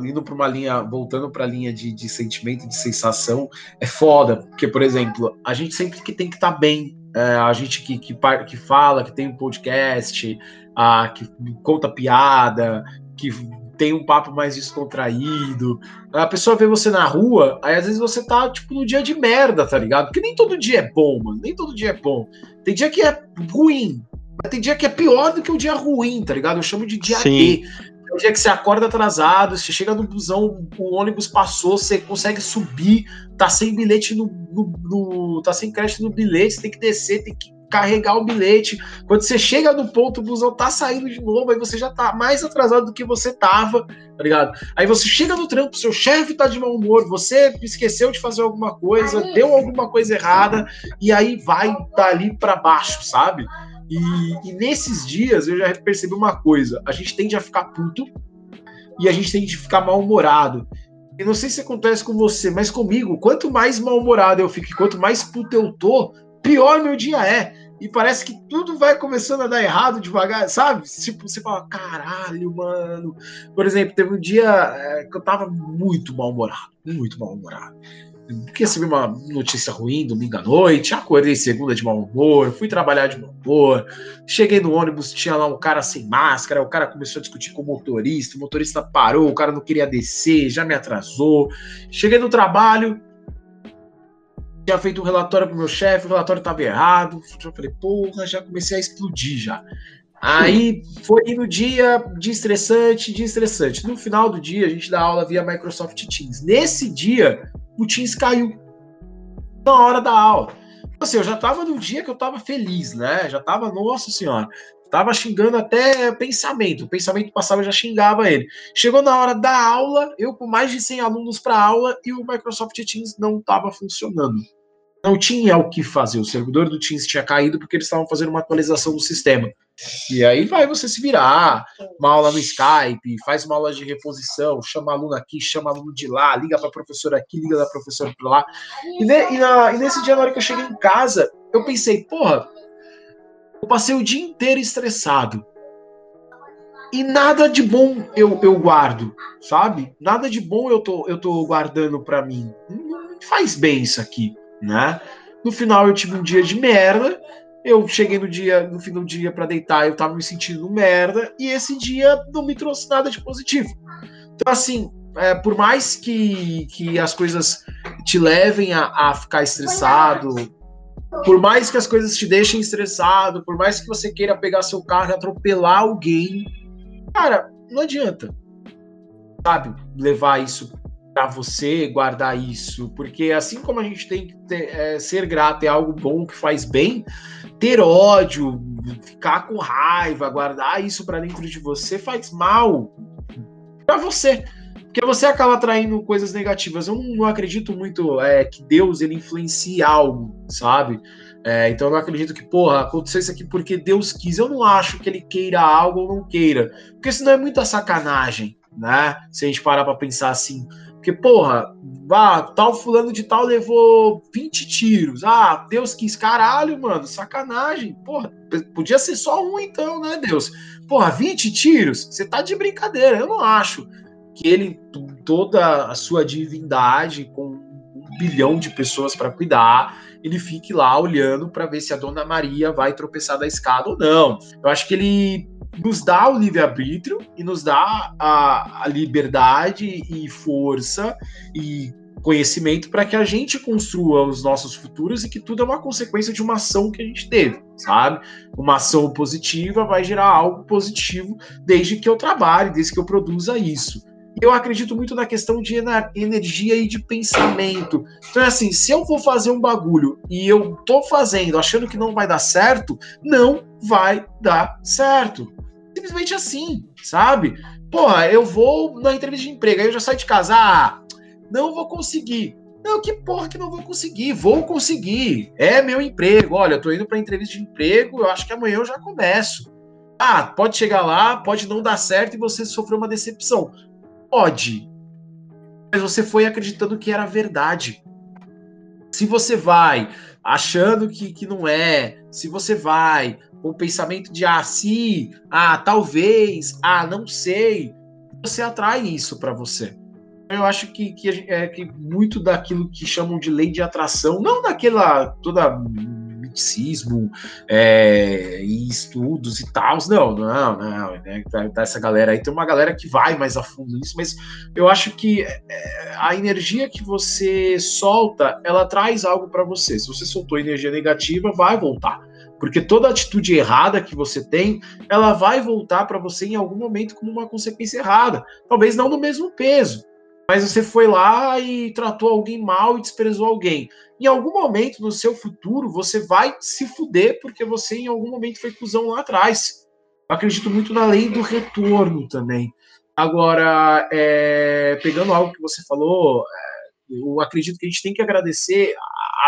indo para uma linha, voltando para a linha de, de, sentimento, de sensação, é foda. Porque, por exemplo, a gente sempre que tem que estar tá bem. É, a gente que, que, que, fala, que tem um podcast, a, que conta piada, que tem um papo mais descontraído. A pessoa vê você na rua, aí às vezes você tá, tipo, no dia de merda, tá ligado? Porque nem todo dia é bom, mano. Nem todo dia é bom. Tem dia que é ruim, mas tem dia que é pior do que o dia ruim, tá ligado? Eu chamo de dia Sim. D. É o dia que você acorda atrasado, você chega no busão, o ônibus passou, você consegue subir, tá sem bilhete no, no, no tá sem crédito no bilhete, você tem que descer, tem que carregar o bilhete. Quando você chega no ponto, o busão tá saindo de novo, aí você já tá mais atrasado do que você tava, tá ligado? Aí você chega no trampo, seu chefe tá de mau humor, você esqueceu de fazer alguma coisa, deu alguma coisa errada, e aí vai dali para baixo, sabe? E, e nesses dias eu já percebi uma coisa: a gente tende a ficar puto e a gente tende a ficar mal-humorado. E não sei se acontece com você, mas comigo, quanto mais mal-humorado eu fico, quanto mais puto eu tô, pior meu dia é. E parece que tudo vai começando a dar errado devagar, sabe? Tipo, você fala, caralho, mano. Por exemplo, teve um dia é, que eu tava muito mal-humorado, muito mal-humorado recebi uma notícia ruim domingo à noite, acordei segunda de mau humor, fui trabalhar de mau humor, cheguei no ônibus, tinha lá um cara sem máscara, o cara começou a discutir com o motorista, o motorista parou, o cara não queria descer, já me atrasou. Cheguei no trabalho, tinha feito um relatório pro meu chefe, o relatório estava errado, eu falei, porra, já comecei a explodir já. Aí foi no dia de estressante, de estressante. No final do dia, a gente dá aula via Microsoft Teams. Nesse dia, o Teams caiu na hora da aula. Assim, eu já tava no dia que eu tava feliz, né? Já tava, nossa senhora, tava xingando até pensamento. O pensamento passava, eu já xingava ele. Chegou na hora da aula, eu com mais de 100 alunos para aula e o Microsoft Teams não tava funcionando não tinha o que fazer. O servidor do Teams tinha caído porque eles estavam fazendo uma atualização do sistema. E aí vai você se virar, uma aula no Skype, faz uma aula de reposição, chama aluno aqui, chama aluno de lá, liga para professor aqui, liga da professora para lá. E, ne, e, na, e, nesse dia, na hora que eu cheguei em casa, eu pensei, porra, eu passei o dia inteiro estressado. E nada de bom eu, eu guardo, sabe? Nada de bom eu tô, eu tô guardando para mim. Não faz bem isso aqui né? No final eu tive um dia de merda. Eu cheguei no dia, no fim do dia para deitar, eu tava me sentindo merda e esse dia não me trouxe nada de positivo. Então assim, é, por mais que, que as coisas te levem a, a ficar estressado, por mais que as coisas te deixem estressado, por mais que você queira pegar seu carro e atropelar alguém, cara, não adianta, sabe, levar isso para você guardar isso, porque assim como a gente tem que ter, é, ser grato é algo bom que faz bem, ter ódio, ficar com raiva, guardar isso para dentro de você faz mal para você, porque você acaba atraindo coisas negativas. Eu não, acredito muito é, que Deus ele influencie algo, sabe? É, então eu não acredito que, porra, aconteceu isso aqui porque Deus quis. Eu não acho que ele queira algo ou não queira, porque senão é muita sacanagem, né? Se a gente parar para pensar assim. Porque, porra, ah, tal fulano de tal levou 20 tiros. Ah, Deus quis. Caralho, mano, sacanagem. Porra, podia ser só um então, né, Deus? Porra, 20 tiros? Você tá de brincadeira. Eu não acho que ele, toda a sua divindade, com um bilhão de pessoas para cuidar, ele fique lá olhando para ver se a Dona Maria vai tropeçar da escada ou não. Eu acho que ele nos dá o livre-arbítrio e nos dá a, a liberdade e força e conhecimento para que a gente construa os nossos futuros e que tudo é uma consequência de uma ação que a gente teve, sabe? Uma ação positiva vai gerar algo positivo desde que eu trabalhe, desde que eu produza isso. Eu acredito muito na questão de energia e de pensamento. Então, é assim, se eu vou fazer um bagulho e eu tô fazendo achando que não vai dar certo, não vai dar certo simplesmente assim, sabe? Porra, eu vou na entrevista de emprego, aí eu já saio de casa, ah, não vou conseguir. Não, que porra que não vou conseguir? Vou conseguir. É meu emprego. Olha, eu tô indo pra entrevista de emprego, eu acho que amanhã eu já começo. Ah, pode chegar lá, pode não dar certo e você sofreu uma decepção. Pode. Mas você foi acreditando que era verdade. Se você vai achando que, que não é, se você vai o pensamento de ah, se, ah, talvez, ah, não sei, você atrai isso para você. Eu acho que, que, é, que muito daquilo que chamam de lei de atração, não daquela toda miticismo é, e estudos e tal, não, não, não, né, tá, tá, essa galera aí, tem uma galera que vai mais a fundo nisso, mas eu acho que é, a energia que você solta, ela traz algo para você. Se você soltou energia negativa, vai voltar. Porque toda atitude errada que você tem, ela vai voltar para você em algum momento como uma consequência errada. Talvez não no mesmo peso, mas você foi lá e tratou alguém mal e desprezou alguém. Em algum momento no seu futuro, você vai se fuder porque você em algum momento foi cuzão lá atrás. Eu acredito muito na lei do retorno também. Agora, é, pegando algo que você falou, é, eu acredito que a gente tem que agradecer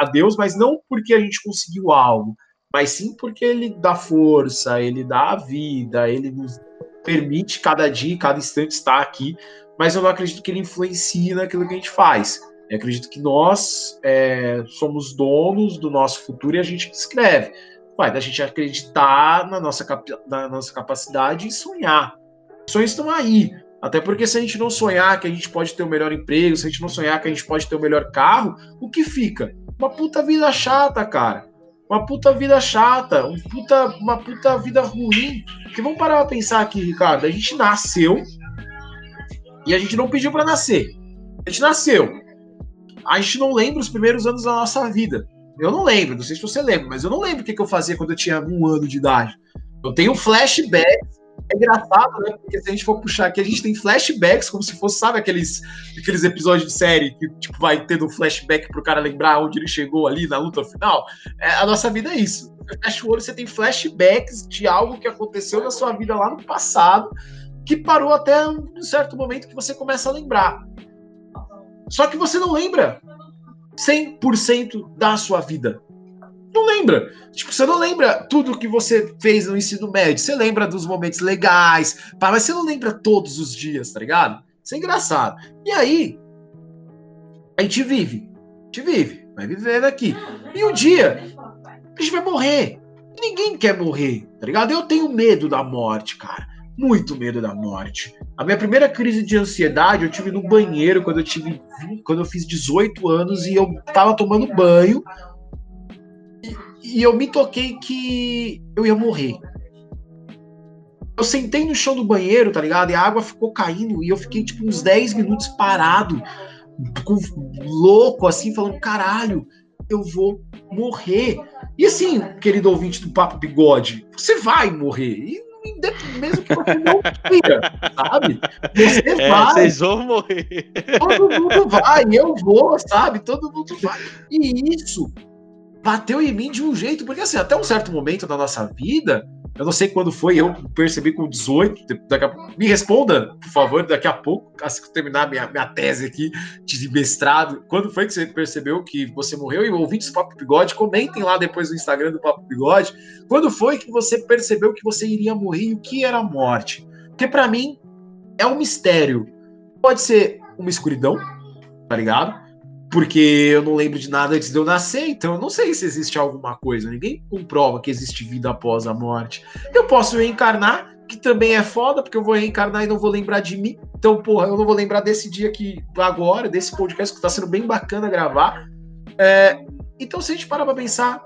a Deus, mas não porque a gente conseguiu algo, mas sim porque ele dá força, ele dá a vida, ele nos permite cada dia, cada instante estar aqui, mas eu não acredito que ele influencie naquilo que a gente faz. Eu acredito que nós é, somos donos do nosso futuro e a gente escreve. Vai da gente acreditar na nossa, na nossa capacidade e sonhar. Os sonhos estão aí. Até porque se a gente não sonhar que a gente pode ter o melhor emprego, se a gente não sonhar que a gente pode ter o melhor carro, o que fica? Uma puta vida chata, cara. Uma puta vida chata, um puta, uma puta vida ruim. Porque vamos parar pra pensar aqui, Ricardo. A gente nasceu e a gente não pediu para nascer. A gente nasceu. A gente não lembra os primeiros anos da nossa vida. Eu não lembro, não sei se você lembra, mas eu não lembro o que, eu fazia quando eu tinha um ano de idade. Eu tenho flashbacks. É engraçado, né? Porque se a gente for puxar aqui, a gente tem flashbacks, como se fosse, sabe, aqueles, aqueles episódios de série que tipo, vai tendo um flashback pro cara lembrar onde ele chegou ali na luta final. É, a nossa vida é isso. Fecha o olho, você tem flashbacks de algo que aconteceu na sua vida lá no passado, que parou até um certo momento que você começa a lembrar. Só que você não lembra 100% da sua vida. Não lembra. Tipo, você não lembra tudo que você fez no ensino médio. Você lembra dos momentos legais, mas você não lembra todos os dias, tá ligado? Isso é engraçado. E aí, a gente vive. A gente vive. Vai vivendo aqui. E um dia, a gente vai morrer. Ninguém quer morrer, tá ligado? Eu tenho medo da morte, cara muito medo da morte. A minha primeira crise de ansiedade eu tive no banheiro quando eu tive quando eu fiz 18 anos e eu tava tomando banho e, eu me toquei que eu ia morrer. Eu sentei no chão do banheiro, tá ligado? E a água ficou caindo e eu fiquei tipo uns 10 minutos parado, com, louco assim, falando, caralho, eu vou morrer. E assim, querido ouvinte do Papo Bigode, você vai morrer. E mesmo que você não queira, sabe? Você é, vai. Vocês vão morrer. Todo mundo vai, eu vou, sabe? Todo mundo vai. E isso bateu em mim de um jeito, porque assim, até um certo momento da nossa vida, eu não sei quando foi, eu percebi com 18. Daqui a... Me responda, por favor, daqui a pouco, assim que eu terminar minha, minha tese aqui de mestrado. Quando foi que você percebeu que você morreu? E ouvintes do Papo Bigode, comentem lá depois no Instagram do Papo Bigode. Quando foi que você percebeu que você iria morrer e o que era a morte? Porque para mim é um mistério. Pode ser uma escuridão, tá ligado? Porque eu não lembro de nada antes de eu nascer, então eu não sei se existe alguma coisa. Ninguém comprova que existe vida após a morte. Eu posso reencarnar, que também é foda, porque eu vou reencarnar e não vou lembrar de mim. Então, porra, eu não vou lembrar desse dia aqui agora, desse podcast que tá sendo bem bacana gravar. É, então, se a gente parar pra pensar,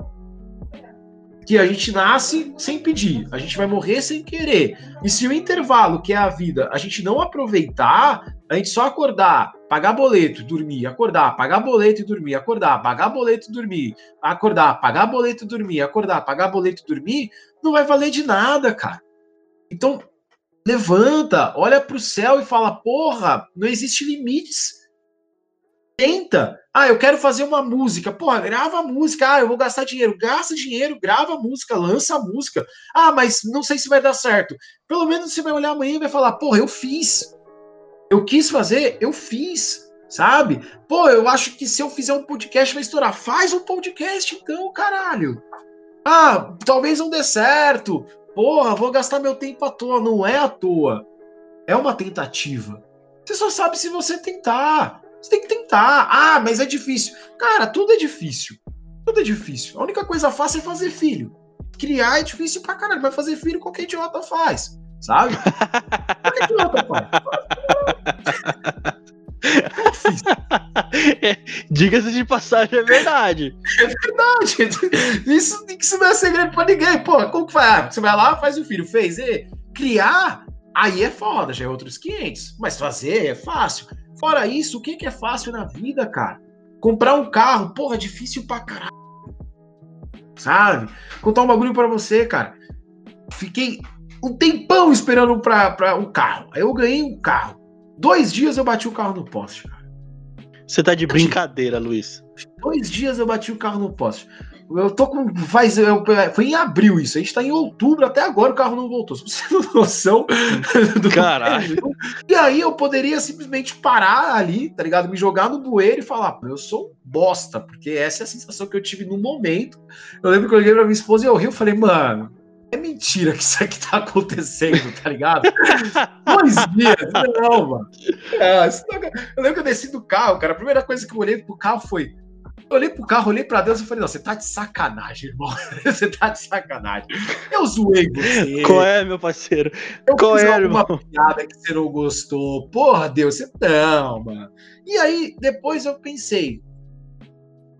que a gente nasce sem pedir, a gente vai morrer sem querer. E se o intervalo, que é a vida, a gente não aproveitar, a gente só acordar, pagar boleto, dormir, acordar, pagar boleto e dormir, acordar, pagar boleto e dormir, acordar, pagar boleto e dormir, acordar, pagar boleto e dormir, não vai valer de nada, cara. Então, levanta, olha para o céu e fala: porra, não existe limites. Tenta. Ah, eu quero fazer uma música. Porra, grava a música. Ah, eu vou gastar dinheiro. Gasta dinheiro, grava a música, lança a música. Ah, mas não sei se vai dar certo. Pelo menos você vai olhar amanhã e vai falar: porra, eu fiz. Eu quis fazer, eu fiz. Sabe? Pô, eu acho que se eu fizer um podcast vai estourar. Faz um podcast então, caralho. Ah, talvez não dê certo. Porra, vou gastar meu tempo à toa. Não é à toa. É uma tentativa. Você só sabe se você tentar. Você tem que tentar. Ah, mas é difícil. Cara, tudo é difícil. Tudo é difícil. A única coisa fácil é fazer filho. Criar é difícil pra caralho, mas fazer filho qualquer idiota faz. Sabe? qualquer idiota faz. É, Diga-se de passagem, é verdade. É verdade. Isso, isso não é segredo pra ninguém. Pô, como que faz? Ah, você vai lá, faz o filho, fez. E criar, aí é foda, já é outros 500. Mas fazer é fácil. Fora isso, o que, que é fácil na vida, cara? Comprar um carro, porra, é difícil pra caralho. Sabe? Contar um bagulho pra você, cara. Fiquei um tempão esperando pra, pra um carro. Aí eu ganhei um carro. Dois dias eu bati o carro no poste, cara. Você tá de brincadeira, Luiz. Dois dias eu bati o carro no poste. Eu tô com. Faz, eu, foi em abril isso. A gente tá em outubro, até agora o carro não voltou. Se você não tem noção do Caralho. E aí eu poderia simplesmente parar ali, tá ligado? Me jogar no bueiro e falar, eu sou bosta, porque essa é a sensação que eu tive no momento. Eu lembro que eu liguei pra minha esposa e eu ri, eu falei, mano, é mentira que isso aqui tá acontecendo, tá ligado? Dois dias, não, mano. É, tá eu lembro que eu desci do carro, cara. A primeira coisa que eu olhei pro carro foi eu olhei pro carro, olhei pra Deus e falei, não, você tá de sacanagem, irmão. você tá de sacanagem. Eu zoei você. Qual é, meu parceiro? Eu Qual fiz é, alguma irmão? piada que você não gostou. Porra, Deus, você não, mano. E aí, depois eu pensei,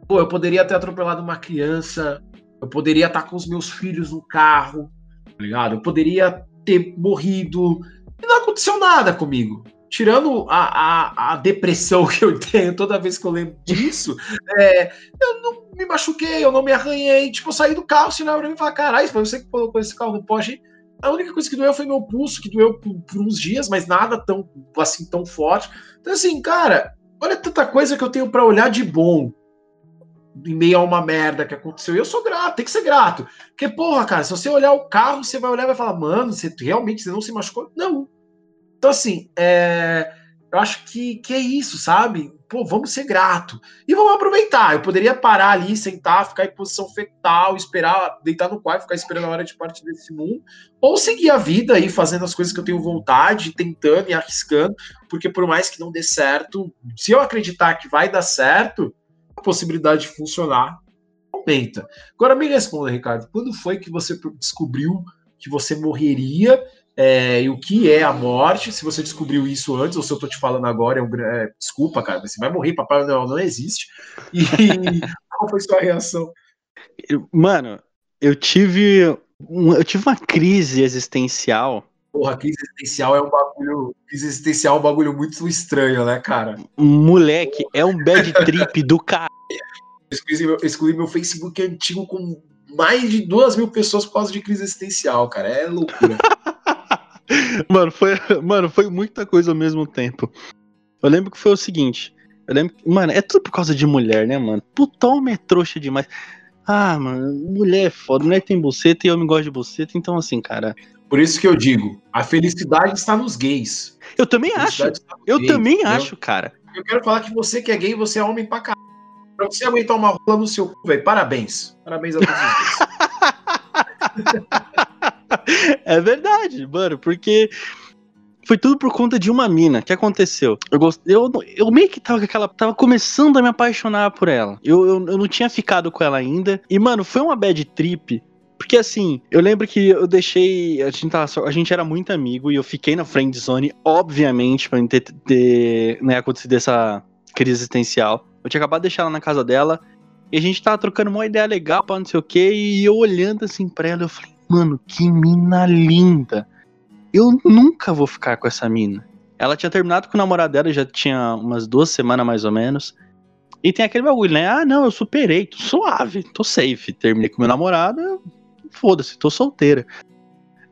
pô, eu poderia ter atropelado uma criança, eu poderia estar com os meus filhos no carro, tá ligado? Eu poderia ter morrido. E não aconteceu nada comigo tirando a, a, a, depressão que eu tenho toda vez que eu lembro disso, é, eu não me machuquei, eu não me arranhei. Tipo, eu saí do carro, se pra mim e falar, caralho, foi você que colocou esse carro no poste. A única coisa que doeu foi meu pulso, que doeu por, por, uns dias, mas nada tão assim tão forte. Então, assim, cara, olha tanta coisa que eu tenho para olhar de bom em meio a uma merda que aconteceu. E eu sou grato, tem que ser grato. Porque, porra, cara, se você olhar o carro, você vai olhar e vai falar, mano, você realmente você não se machucou? Não. Então, assim, é, eu acho que, que é isso, sabe? Pô, vamos ser grato. E vamos aproveitar. Eu poderia parar ali, sentar, ficar em posição fetal, esperar, deitar no quarto, ficar esperando a hora de partir desse mundo, ou seguir a vida aí, fazendo as coisas que eu tenho vontade, tentando e arriscando, porque por mais que não dê certo, se eu acreditar que vai dar certo, a possibilidade de funcionar aumenta. Agora me responda, Ricardo, quando foi que você descobriu que você morreria é, e o que é a morte, se você descobriu isso antes, ou se eu tô te falando agora, é um, é, desculpa, cara, você vai morrer, Papai Noel não existe. E qual foi sua reação? Mano, eu tive, eu tive uma crise existencial. Porra, crise existencial é um bagulho. Crise existencial é um bagulho muito estranho, né, cara? Moleque, é um bad trip do cara. Excluí meu, excluí meu Facebook antigo com mais de duas mil pessoas por causa de crise existencial, cara. É loucura. mano, foi, mano, foi muita coisa ao mesmo tempo. Eu lembro que foi o seguinte. Eu lembro que, mano, é tudo por causa de mulher, né, mano? Puta, homem é trouxa demais. Ah, mano, mulher é foda. Mulher tem buceta e homem gosta de buceta, então assim, cara. Por isso que eu digo, a felicidade está nos gays. Eu também acho. Eu gays, também entendeu? acho, cara. Eu quero falar que você que é gay, você é homem pra caralho. Pra você aguentar uma rola no seu cu, velho, parabéns. Parabéns a todos os é verdade, mano, porque foi tudo por conta de uma mina. O que aconteceu? Eu, gost... eu, eu meio que tava com aquela. Tava começando a me apaixonar por ela. Eu, eu, eu não tinha ficado com ela ainda. E, mano, foi uma bad trip. Porque assim, eu lembro que eu deixei. A gente, tava, a gente era muito amigo e eu fiquei na friend zone, obviamente, pra não ter, ter né, acontecido essa crise existencial. Eu tinha acabado de deixar ela na casa dela. E a gente tava trocando uma ideia legal pra não sei o que. E eu olhando assim pra ela, eu falei, Mano, que mina linda. Eu nunca vou ficar com essa mina. Ela tinha terminado com o namorado dela, já tinha umas duas semanas mais ou menos. E tem aquele bagulho, né? Ah, não, eu superei, tô suave, tô safe. Terminei com meu namorado, foda-se, tô solteira.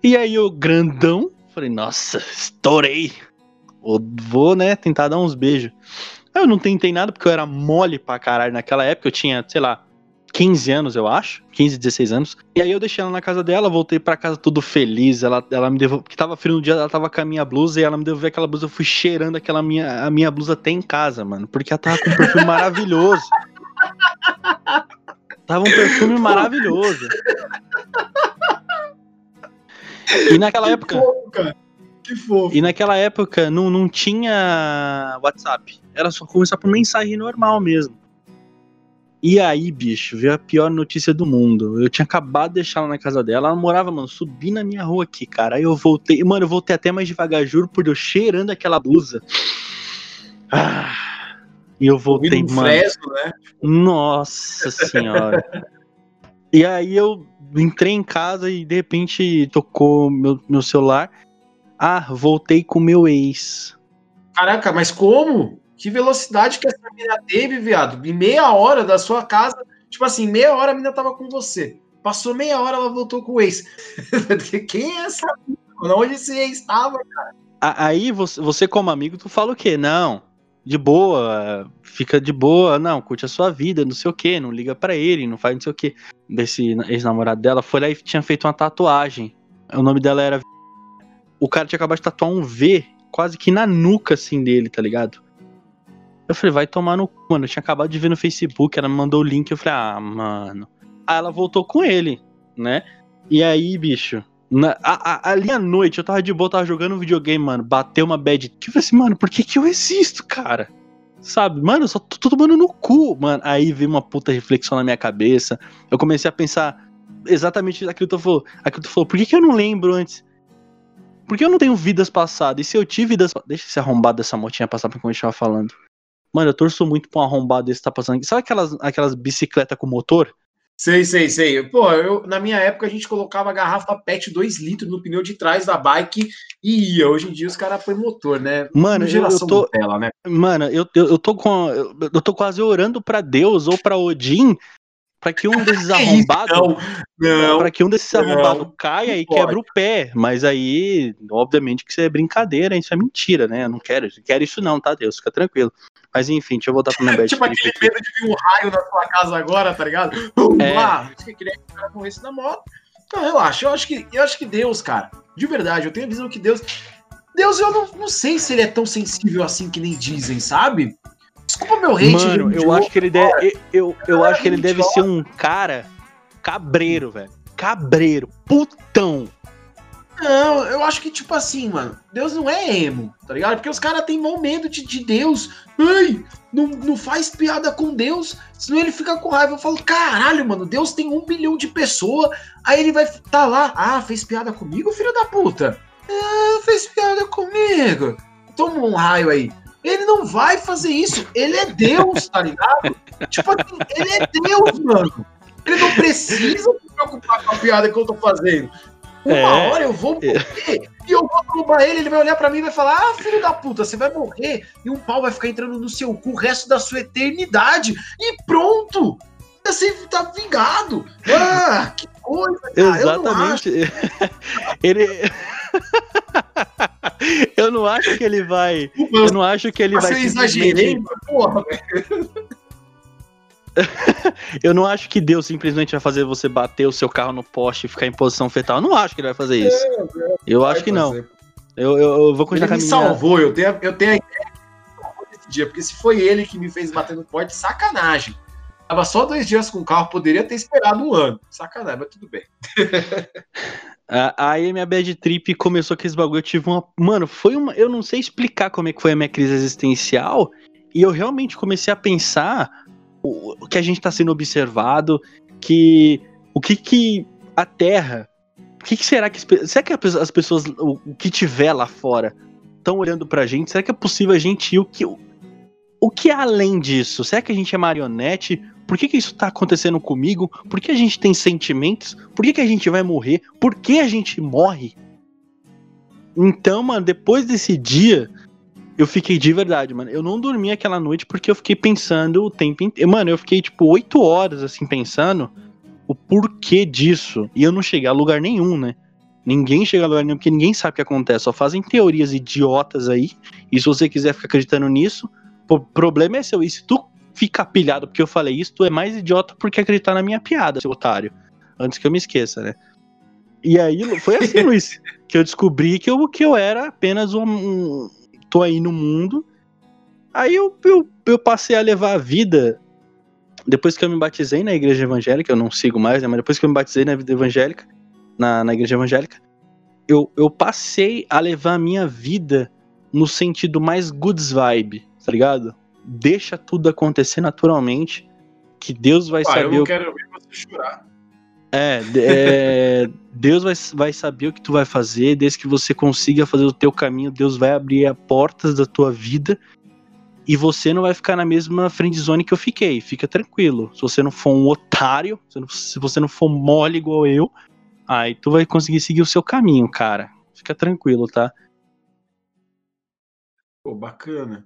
E aí o grandão, falei, nossa, estourei. Vou, né, tentar dar uns beijos. Eu não tentei nada porque eu era mole pra caralho naquela época, eu tinha, sei lá, 15 anos, eu acho. 15, 16 anos. E aí eu deixei ela na casa dela, voltei pra casa tudo feliz. Ela, ela me devolveu. Porque tava frio no dia, ela tava com a minha blusa e ela me devolveu aquela blusa. Eu fui cheirando aquela minha, a minha blusa até em casa, mano. Porque ela tava com um perfume maravilhoso. Tava um perfume maravilhoso. E naquela que época. Fofo, cara. Que fofo. E naquela época não, não tinha WhatsApp. Era só começar por mensagem normal mesmo. E aí, bicho, veio a pior notícia do mundo. Eu tinha acabado de deixar ela na casa dela. Ela morava, mano, subi na minha rua aqui, cara. Aí eu voltei. Mano, eu voltei até mais devagar, juro, por eu cheirando aquela blusa. Ah, e eu voltei, um mano. Fresco, né? Nossa senhora. e aí eu entrei em casa e de repente tocou meu, meu celular. Ah, voltei com meu ex. Caraca, mas como? Que velocidade que essa mina teve, viado? Em meia hora da sua casa, tipo assim, meia hora a mina tava com você. Passou meia hora, ela voltou com o ex. Quem é essa mina? Onde esse ex estava, cara? Aí você, como amigo, tu fala o quê? Não, de boa, fica de boa, não, curte a sua vida, não sei o quê, não liga para ele, não faz não sei o quê. Desse ex-namorado dela foi lá e tinha feito uma tatuagem. O nome dela era. O cara tinha acabado de tatuar um V quase que na nuca, assim, dele, tá ligado? Eu falei, vai tomar no cu, mano. Eu tinha acabado de ver no Facebook, ela me mandou o link, eu falei, ah, mano. Aí ela voltou com ele, né? E aí, bicho, na, a, a, ali à noite, eu tava de boa, tava jogando videogame, mano. Bateu uma bad. Eu falei assim, mano, por que que eu existo, cara? Sabe, mano, eu só tô, tô tomando no cu, mano. Aí veio uma puta reflexão na minha cabeça. Eu comecei a pensar exatamente aquilo que tu falou. Aquilo que tu falou, por que que eu não lembro antes? Por que eu não tenho vidas passadas? E se eu tive vidas. Deixa esse arrombado dessa motinha passar pra continuar falando. Mano, eu torço muito pra um arrombado desse que tá passando aqui. Sabe aquelas, aquelas bicicletas com motor? Sei, sei, sei. Pô, eu, na minha época a gente colocava a garrafa PET 2 litros no pneu de trás da bike e ia. Hoje em dia os caras põem motor, né? Mano, eu, eu tô. Né? Mano, eu, eu, eu, tô com. Eu, tô quase orando pra Deus ou pra Odin para que um desses arrombados. para que um desses arrombados caia e quebre o pé. Mas aí, obviamente, que isso é brincadeira, isso é mentira, né? Eu não quero, não quero isso, não, tá, Deus? Fica tranquilo. Mas enfim, deixa eu voltar pro meu Tipo aquele aqui. medo de vir um raio na sua casa agora, tá ligado? É... Lá, você queria que o cara morresse na moto. Não, relaxa, eu acho que, eu acho que Deus, cara, de verdade, eu tenho a visão que Deus. Deus, eu não, não sei se ele é tão sensível assim que nem dizem, sabe? Desculpa meu hate. Mano, eu acho que ele deve, eu, eu, eu acho que ele deve ser um cara cabreiro, velho. Cabreiro, putão. Não, eu acho que, tipo assim, mano, Deus não é emo, tá ligado? Porque os caras têm mau medo de, de Deus. Ai, não, não faz piada com Deus, senão ele fica com raiva. Eu falo, caralho, mano, Deus tem um bilhão de pessoas, aí ele vai tá lá, ah, fez piada comigo, filho da puta? Ah, fez piada comigo. Toma um raio aí. Ele não vai fazer isso, ele é Deus, tá ligado? tipo assim, ele é Deus, mano. Ele não precisa se preocupar com a piada que eu tô fazendo. Uma é. hora eu vou morrer e eu vou roubar ele, ele vai olhar para mim e vai falar: Ah, filho da puta, você vai morrer e um pau vai ficar entrando no seu cu o resto da sua eternidade. E pronto! Você tá vingado. Ah, que cara. Exatamente. ele. eu não acho que ele vai. Eu não acho que ele vai. Você exagerei, porra, velho. eu não acho que Deus simplesmente vai fazer você bater o seu carro no poste e ficar em posição fetal. Eu não acho que ele vai fazer isso. É, é, eu acho que não. Eu, eu, eu, vou continuar ele me salvou, eu tenho, eu tenho a ideia desse dia, porque se foi ele que me fez bater no poste, sacanagem. Tava só dois dias com o carro, poderia ter esperado um ano. Sacanagem, mas tudo bem. Aí minha bad trip começou com esse bagulho. Eu tive uma. Mano, foi uma. Eu não sei explicar como é que foi a minha crise existencial. E eu realmente comecei a pensar o, que a gente está sendo observado, que o que que a Terra, o que, que será que será que as pessoas, o, o que tiver lá fora, estão olhando pra gente? Será que é possível a gente ir o que o que é além disso? Será que a gente é marionete? Por que, que isso tá acontecendo comigo? Por que a gente tem sentimentos? Por que, que a gente vai morrer? Por que a gente morre? Então, mano, depois desse dia, eu fiquei de verdade, mano. Eu não dormi aquela noite porque eu fiquei pensando o tempo inteiro. Mano, eu fiquei tipo oito horas assim pensando o porquê disso. E eu não cheguei a lugar nenhum, né? Ninguém chega a lugar nenhum porque ninguém sabe o que acontece. Só fazem teorias idiotas aí. E se você quiser ficar acreditando nisso, o problema é seu. E se tu ficar pilhado porque eu falei isso, tu é mais idiota porque acreditar na minha piada, seu otário. Antes que eu me esqueça, né? E aí foi assim, Luiz, que eu descobri que eu, que eu era apenas um, tô aí no mundo. Aí eu, eu, eu passei a levar a vida. Depois que eu me batizei na igreja evangélica, eu não sigo mais, né? Mas depois que eu me batizei na vida evangélica, na, na igreja evangélica, eu, eu passei a levar a minha vida no sentido mais goods vibe, tá ligado? Deixa tudo acontecer naturalmente, que Deus vai saber. Eu não quero ver você chorar. É, é Deus vai, vai saber o que tu vai fazer, desde que você consiga fazer o teu caminho, Deus vai abrir as portas da tua vida e você não vai ficar na mesma friend zone que eu fiquei. Fica tranquilo. Se você não for um otário, se você não for mole igual eu, aí tu vai conseguir seguir o seu caminho, cara. Fica tranquilo, tá? Pô, bacana.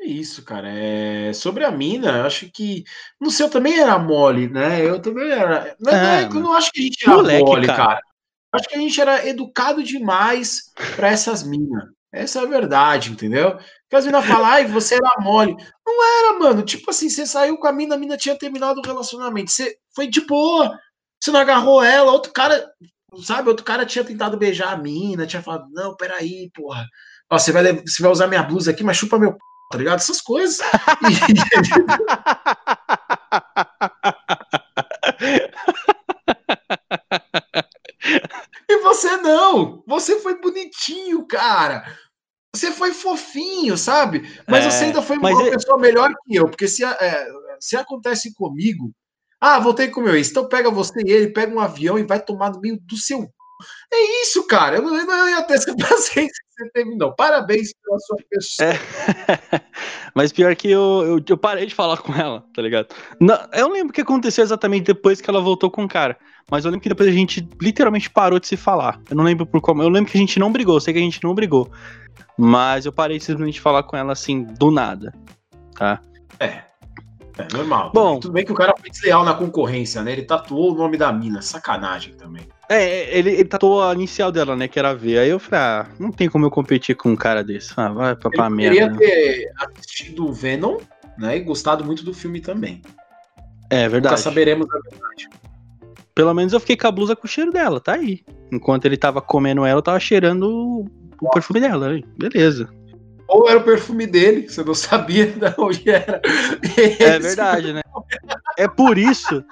É isso, cara. É... Sobre a mina, acho que. No seu também era mole, né? Eu também era. Não, é, eu não acho que a gente era moleque, mole, cara. cara. Acho que a gente era educado demais para essas minas. Essa é a verdade, entendeu? Porque as meninas falam, ai, você era mole. Não era, mano. Tipo assim, você saiu com a mina, a mina tinha terminado o relacionamento. Você foi de boa. Você não agarrou ela. Outro cara, sabe? Outro cara tinha tentado beijar a mina, tinha falado, não, peraí, porra. Ó, você vai, você vai usar minha blusa aqui, mas chupa meu p, tá ligado? Essas coisas. E você não! Você foi bonitinho, cara! Você foi fofinho, sabe? Mas é, você ainda foi uma é... pessoa melhor que eu, porque se, é, se acontece comigo, ah, voltei com o meu ex, então pega você e ele, pega um avião e vai tomar no meio do seu. É isso, cara. Eu não, eu não ia ter essa paciência você teve, não. Parabéns pela sua pessoa. É. Mas pior que eu, eu, eu, parei de falar com ela, tá ligado? Não, eu lembro o que aconteceu exatamente depois que ela voltou com o cara. Mas eu lembro que depois a gente literalmente parou de se falar. Eu não lembro por como. Eu lembro que a gente não brigou, eu sei que a gente não brigou. Mas eu parei simplesmente de falar com ela assim, do nada. Tá? É. É normal. Bom, tudo bem que o cara foi desleal na concorrência, né? Ele tatuou o nome da mina. Sacanagem também. É, ele, ele tatuou a inicial dela, né? Que era V. Aí eu falei, ah, não tem como eu competir com um cara desse. Ah, vai pra, pra merda. Eu queria ter assistido o Venom, né? E gostado muito do filme também. É verdade. Nunca saberemos a verdade. Pelo menos eu fiquei com a blusa com o cheiro dela, tá aí. Enquanto ele tava comendo ela, eu tava cheirando o perfume dela. Aí. Beleza. Ou era o perfume dele, você não sabia de onde era. É verdade, né? É por isso.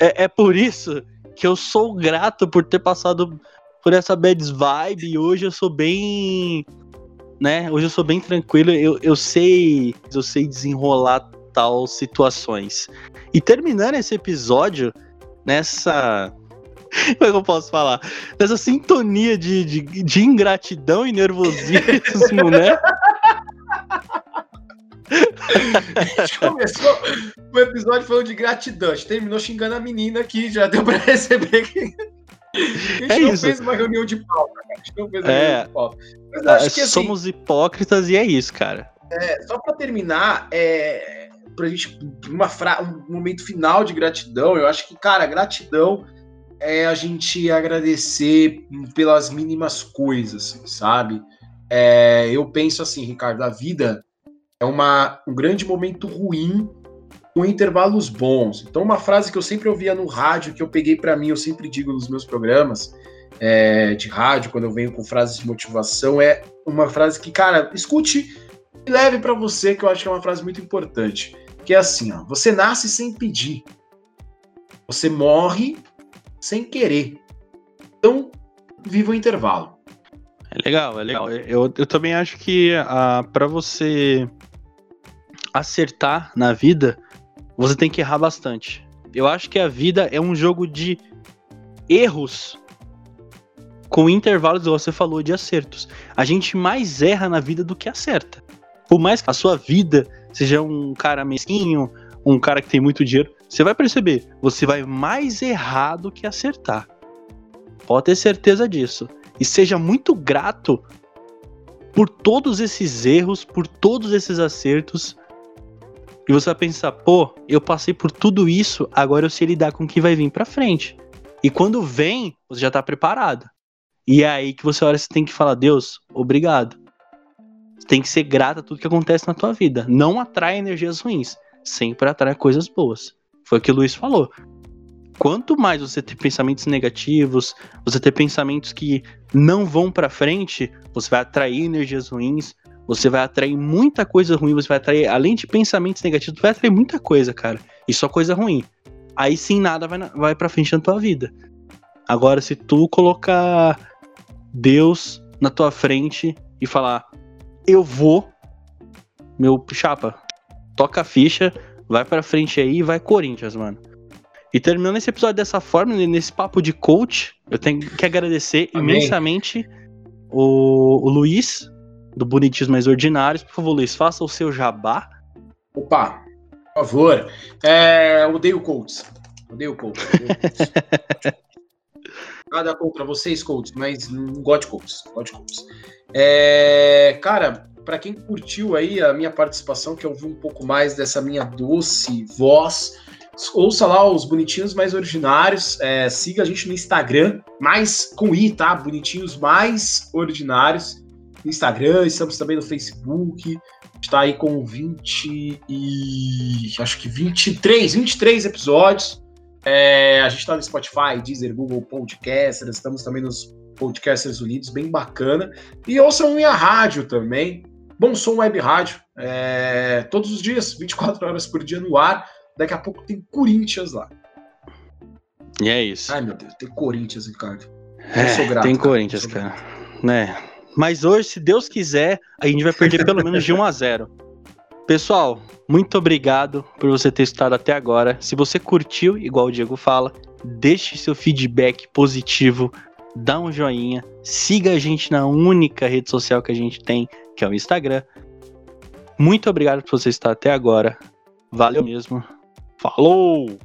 É, é por isso que eu sou grato por ter passado por essa bad vibe e hoje eu sou bem. Né? Hoje eu sou bem tranquilo, eu, eu sei. Eu sei desenrolar tal situações. E terminando esse episódio, nessa. Como é que eu posso falar? Nessa sintonia de, de, de ingratidão e nervosismo, né? a gente começou o episódio falando de gratidão. A gente terminou xingando a menina aqui, já deu pra perceber que. A gente é não isso. fez uma reunião de pauta, cara. A gente não fez uma é, reunião de pauta. Mas acho é, que, assim, somos hipócritas e é isso, cara. É, só pra terminar, é, pra gente, uma fra... um momento final de gratidão, eu acho que, cara, gratidão é a gente agradecer pelas mínimas coisas, sabe? É, eu penso assim, Ricardo, a vida é uma, um grande momento ruim com intervalos bons. Então, uma frase que eu sempre ouvia no rádio, que eu peguei para mim, eu sempre digo nos meus programas é, de rádio, quando eu venho com frases de motivação, é uma frase que, cara, escute e leve para você, que eu acho que é uma frase muito importante. Que é assim, ó, você nasce sem pedir, você morre sem querer. Então, viva o intervalo. É legal, é legal. Eu, eu também acho que uh, para você acertar na vida, você tem que errar bastante. Eu acho que a vida é um jogo de erros com intervalos, você falou, de acertos. A gente mais erra na vida do que acerta. Por mais que a sua vida seja um cara mesquinho, um cara que tem muito dinheiro, você vai perceber, você vai mais errar do que acertar. Pode ter certeza disso. E seja muito grato por todos esses erros, por todos esses acertos, e você vai pensar, pô, eu passei por tudo isso, agora eu sei lidar com o que vai vir pra frente. E quando vem, você já tá preparado. E é aí que você olha, você tem que falar, Deus, obrigado. Você tem que ser grato a tudo que acontece na tua vida. Não atrai energias ruins, sempre atrai coisas boas. Foi o que o Luiz falou. Quanto mais você ter pensamentos negativos, você ter pensamentos que não vão para frente, você vai atrair energias ruins, você vai atrair muita coisa ruim, você vai atrair, além de pensamentos negativos, vai atrair muita coisa, cara. E só coisa ruim. Aí sim nada vai, vai pra frente na tua vida. Agora, se tu colocar Deus na tua frente e falar, eu vou, meu chapa, toca a ficha, vai pra frente aí e vai Corinthians, mano. E terminando esse episódio dessa forma, nesse papo de coach, eu tenho que agradecer Amém. imensamente o, o Luiz do Bonitinhos Mais Ordinários. Por favor, Luiz, faça o seu jabá. Opa, por favor. É, odeio Colts. Odeio Colts. Nada contra vocês, Colts, mas não gosto de Colts. Gosto de Colts. É, cara, para quem curtiu aí a minha participação, que eu vi um pouco mais dessa minha doce voz, ouça lá os Bonitinhos Mais Ordinários. É, siga a gente no Instagram, mais com I, tá? Bonitinhos Mais Ordinários. Instagram, estamos também no Facebook. Está aí com 20 e. acho que 23, 23 episódios. É, a gente está no Spotify, Deezer, Google Podcasters, estamos também nos Podcasters Unidos, bem bacana. E ouçam minha rádio também, Bom Som Web Rádio, é, todos os dias, 24 horas por dia no ar. Daqui a pouco tem Corinthians lá. E é isso. Ai, meu Deus, tem Corinthians, Ricardo. É, grato, tem Corinthians, cara. Né? Mas hoje, se Deus quiser, a gente vai perder pelo menos de 1 a 0. Pessoal, muito obrigado por você ter estado até agora. Se você curtiu, igual o Diego fala, deixe seu feedback positivo, dá um joinha, siga a gente na única rede social que a gente tem, que é o Instagram. Muito obrigado por você estar até agora. Valeu mesmo. Falou!